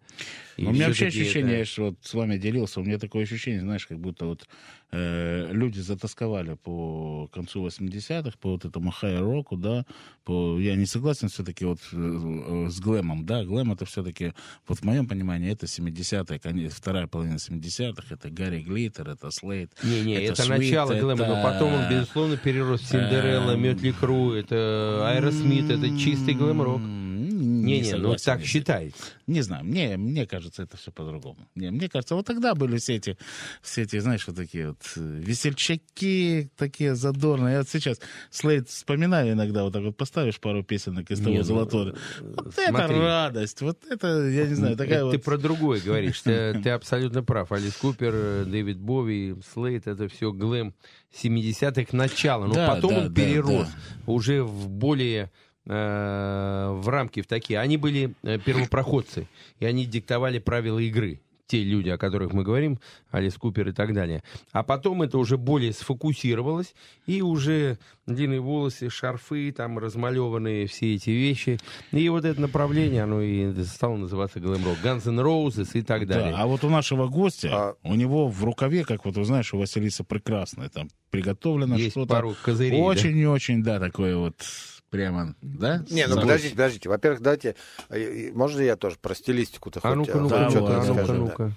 И у меня вообще ощущение, это- я ж вот с вами делился, у меня такое ощущение, знаешь, как будто вот люди затасковали по концу 80-х, по вот этому хай-року, да, по, я не согласен все-таки вот э, э, с глэмом, да, глэм это все-таки, вот в моем понимании, это 70-е, конец, вторая половина 70-х, это Гарри Глиттер, это Слейд, Не-не, это, Sweet, начало глэма, но потом он, это- безусловно, перерос в Cinderella, Эм, Mötley Crüe, это Аэросмит, это чистый глэм-рок. Не, Не-не, ну согласен так считается. Не знаю, мне, мне кажется, это все по-другому. Не, мне кажется, вот тогда были все эти, все эти, знаешь, вот такие вот э, весельчаки, такие задорные. Я вот сейчас Слейд вспоминаю иногда, вот так вот поставишь пару песенок из того Не, ну, золотого. Вот это смотри. радость, вот это, я не знаю, такая Это вот... Ты про другое говоришь. Ты, ты абсолютно прав. Алис Купер, э, Дэвид Бови, Слейт, это все глэм 70-х начала. Но Да, потом да, он да, перерос да. уже в более э, в рамки в такие. Они были э, первопроходцы, и они диктовали правила игры. Те люди, о которых мы говорим, Алис Купер и так далее. А потом это уже более сфокусировалось, и уже длинные волосы, шарфы, там размалеванные все эти вещи. И вот это направление, оно и стало называться глэм-рок. Guns N' Roses и так далее. Да, а вот у нашего гостя, А- у него в рукаве, как вот вы знаешь, у Василиса прекрасная, там приготовлено что-то пару козырей, да? очень-очень, да, такое вот прямо, да? Не, ну подождите, подождите. Во-первых, давайте... э, э, Можно я тоже про стилистику-то А хоть, ну-ка, э, ну-ка, хоть ну-ка, что-то а ну-ка, да.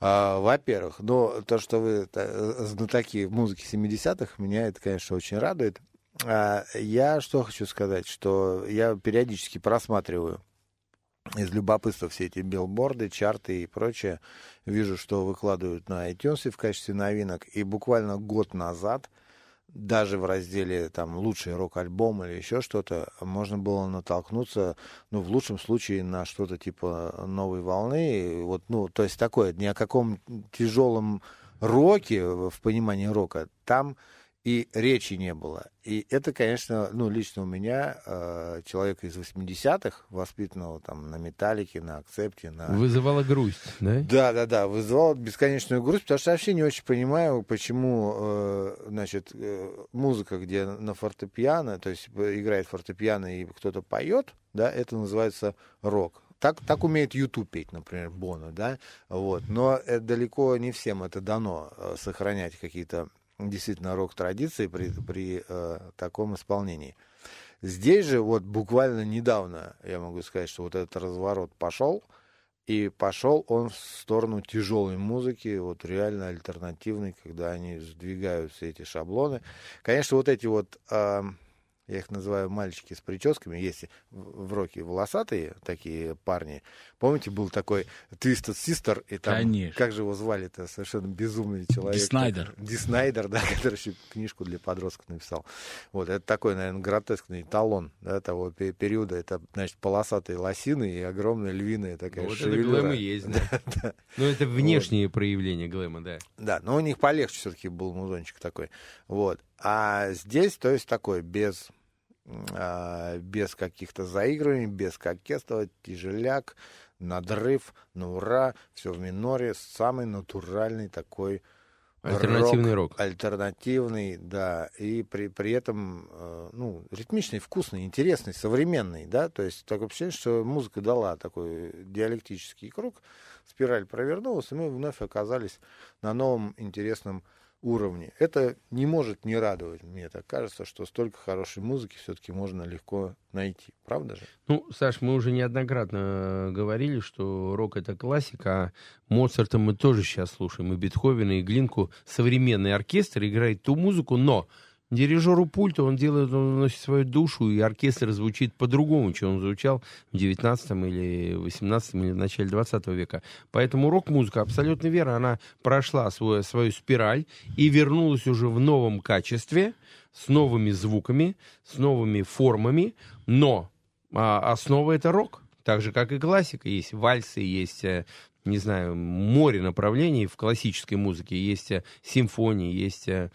А, Во-первых, ну, то, что вы та- знатоки музыки 70-х, меня это, конечно, очень радует. А, Я что хочу сказать, что я периодически просматриваю из любопытства все эти билборды, чарты и прочее. Вижу, что выкладывают на iTunes в качестве новинок. И буквально год назад даже в разделе там лучший рок-альбом или еще что-то, можно было натолкнуться, ну, в лучшем случае, на что-то типа новой волны. И Вот, ну, то есть такое, ни о каком тяжелом роке, в понимании рока, там и речи не было. И это, конечно, ну, лично у меня, э, человека из 80-х, воспитанного там на металлике, на акцепте, на... Вызывала грусть, да? Да, да, да, вызывал бесконечную грусть, потому что я вообще не очень понимаю, почему, э, значит, э, музыка, где на фортепиано, то есть играет фортепиано и кто-то поет, да, это называется рок. Так, так умеет YouTube петь, например, Боно, да, вот. Но э, далеко не всем это дано э, сохранять какие-то действительно рок-традиции при, при э, таком исполнении. Здесь же вот буквально недавно, я могу сказать, что вот этот разворот пошел, и пошел он в сторону тяжелой музыки, вот реально альтернативной, когда они сдвигают все эти шаблоны. Конечно, вот эти вот, а, я их называю мальчики с прическами, есть в роке волосатые такие парни. Помните, был такой Twisted Sister, и там, Конечно. как же его звали-то, совершенно безумный человек. Ди Снайдер. Ди Снайдер, да, который еще книжку для подростков написал. Вот, это такой, наверное, гротескный эталон да, того пе- периода. Это, значит, полосатые лосины и огромная львиная такая Вот это шевелюра. глэм и есть, да. Ну, это внешние проявления глэма, да. Да, но у них полегче все-таки был музончик такой. Вот. А здесь, то есть, такой, без, а, без каких-то заигрываний, без кокетства, тяжеляк, надрыв, на ура, все в миноре, самый натуральный такой Альтернативный рок. Альтернативный, да, и при, при этом, э, ну, ритмичный, вкусный, интересный, современный, да, то есть такое ощущение, что музыка дала такой диалектический круг, спираль провернулась, и мы вновь оказались на новом интересном уровне. Это не может не радовать, мне так кажется, что столько хорошей музыки все-таки можно легко найти, правда же? Ну, Саш, мы уже неоднократно э, говорили, что рок это классика, а Моцарта мы тоже сейчас слушаем, и Бетховена, и Глинку. Современный оркестр играет ту музыку, но дирижеру пульта он делает, он вносит свою душу, и оркестр звучит по-другому, чем он звучал в 19 или 18 или в начале 20 века. Поэтому рок-музыка, абсолютно верно, она прошла свою, свою спираль и вернулась уже в новом качестве, с новыми звуками, с новыми формами, но а, основа это рок, так же как и классика. Есть вальсы, есть, э, не знаю, море направлений в классической музыке, есть э, симфонии, есть э,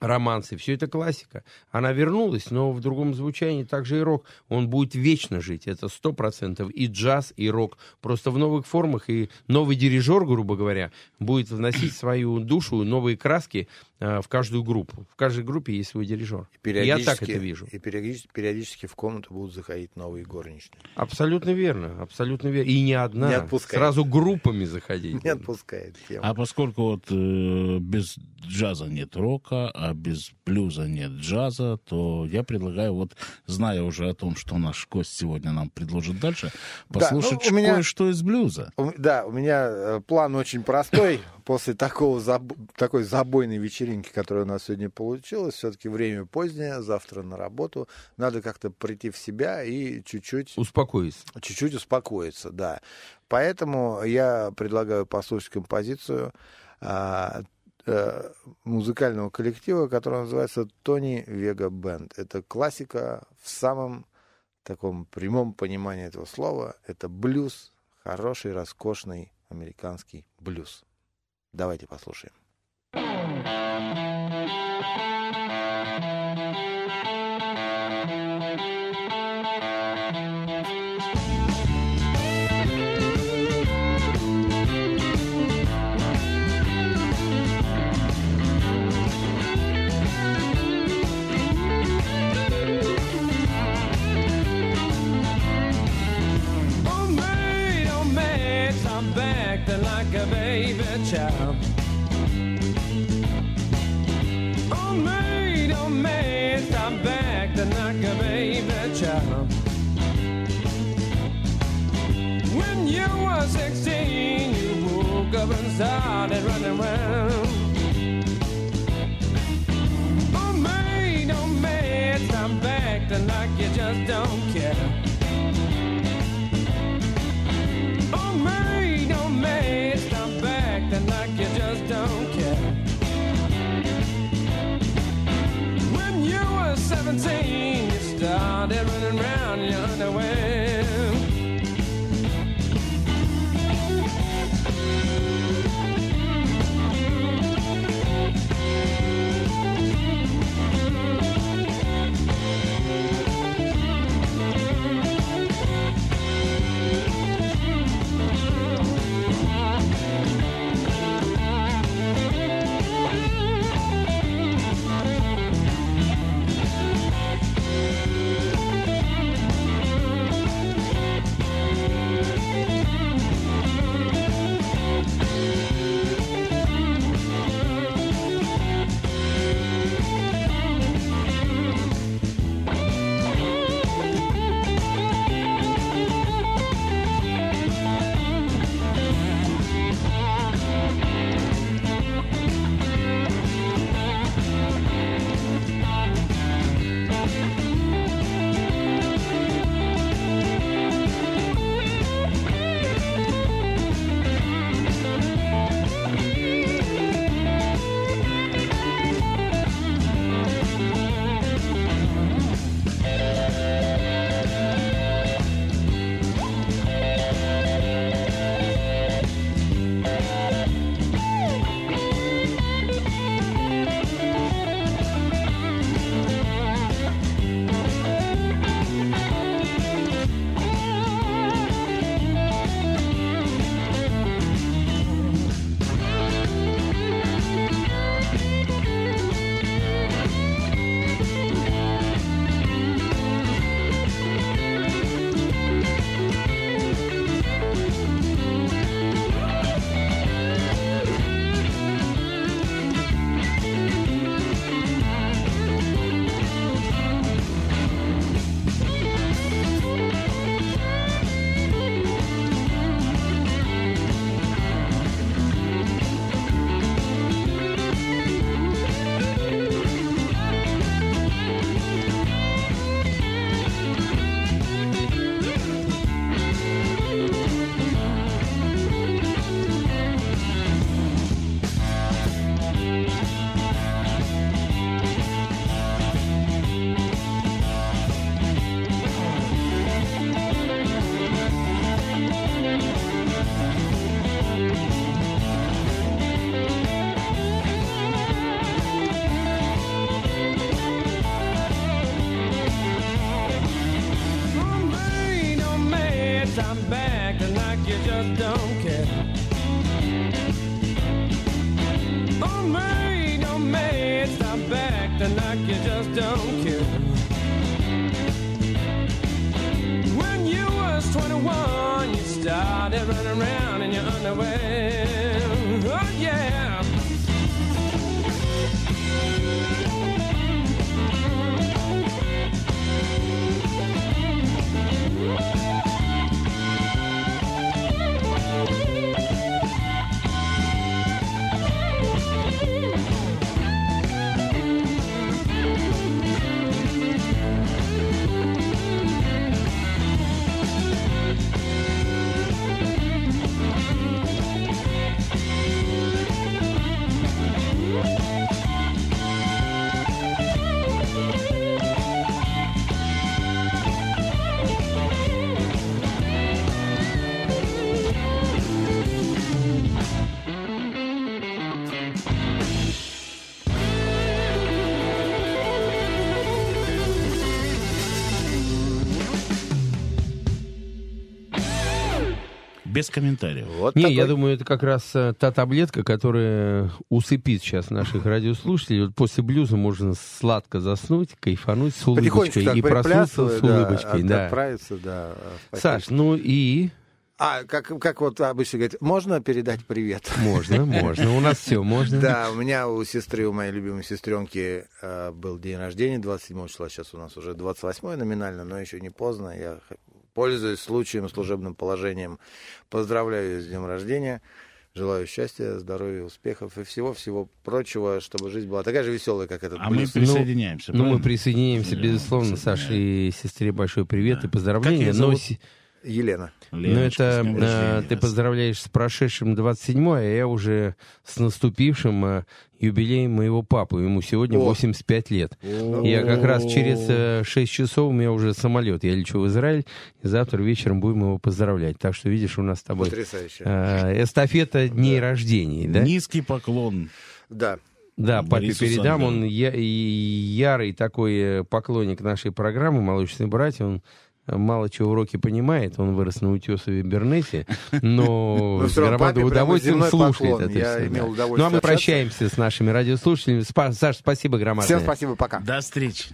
романсы, все это классика. Она вернулась, но в другом звучании также и рок. Он будет вечно жить, это сто процентов. И джаз, и рок. Просто в новых формах. И новый дирижер, грубо говоря, будет вносить свою душу, новые краски э, в каждую группу. В каждой группе есть свой дирижер. Я так это вижу. И периодически, периодически в комнату будут заходить новые горничные. Абсолютно верно, абсолютно верно. И не одна. Не отпускает. Сразу группами заходить. Не отпускает тему. А поскольку вот э, без джаза нет рока, а без блюза нет джаза, то я предлагаю, вот зная уже о том, что наш гость сегодня нам предложит дальше, Да, послушать ну, у меня- кое-что из блюза. У Да, у меня э, план очень простой. После такого заб- такой забойной вечеринки, которая у нас сегодня получилась, все-таки время позднее, завтра на работу, надо как-то прийти в себя и чуть-чуть... Успокоиться. Чуть-чуть успокоиться, да. Поэтому я предлагаю послушать композицию а, музыкального коллектива, который называется Тони Вега Бенд. Это классика в самом таком прямом понимании этого слова. Это блюз, хороший, роскошный американский блюз. Давайте послушаем. Oh, child. Oh, maid, oh, maid, I'm back like a baby child. When you were 16, you woke up and started running around. Oh, maid, oh, maid, I'm back like you just don't Без комментариев. Не, я думаю, это как раз э, та таблетка, которая усыпит сейчас наших радиослушателей. Вот после блюза можно сладко заснуть, кайфануть с улыбочкой и проснуться с улыбочкой. Да. отправиться, да. Саш, ну и... А, как, как вот обычно говорят, можно передать привет? Можно, можно. У нас все можно. Да, у меня у сестры, у моей любимой сестренки э, был день рождения 27 числа, сейчас у нас уже 28 номинально, но еще не поздно. Я, пользуясь случаем, служебным положением, поздравляю ее с днем рождения. Желаю счастья, здоровья, успехов и всего-всего прочего, чтобы жизнь была такая же веселая, как этот А мы блюз. присоединяемся, Ну, мы правильно? присоединяемся, безусловно, Саше и сестре большой привет и Как поздравления. ее Но зовут? си- Елена. Ну, Леночка, это с днем э, ты поздравляешь с прошедшим 27 а я уже с наступившим э, юбилеем моего папы. Ему сегодня О. 85 лет. Я как раз через э, 6 часов у меня уже самолет. Я лечу в Израиль, и завтра вечером будем его поздравлять. Так что, видишь, у нас с тобой Потрясающе. э, эстафета дней рождений. Да? Низкий поклон. Да. Да, папе Борису передам. Сандрову. Он я- и ярый такой э, поклонник нашей программы «Молочные братья». Он мало чего уроки понимает. Он вырос на Утесове Бернесе, но Но с громадным удовольствием слушает это удовольствие Ну, а мы прощаемся с нашими радиослушателями. Саш, спасибо громадное. Всем спасибо, пока. До встречи.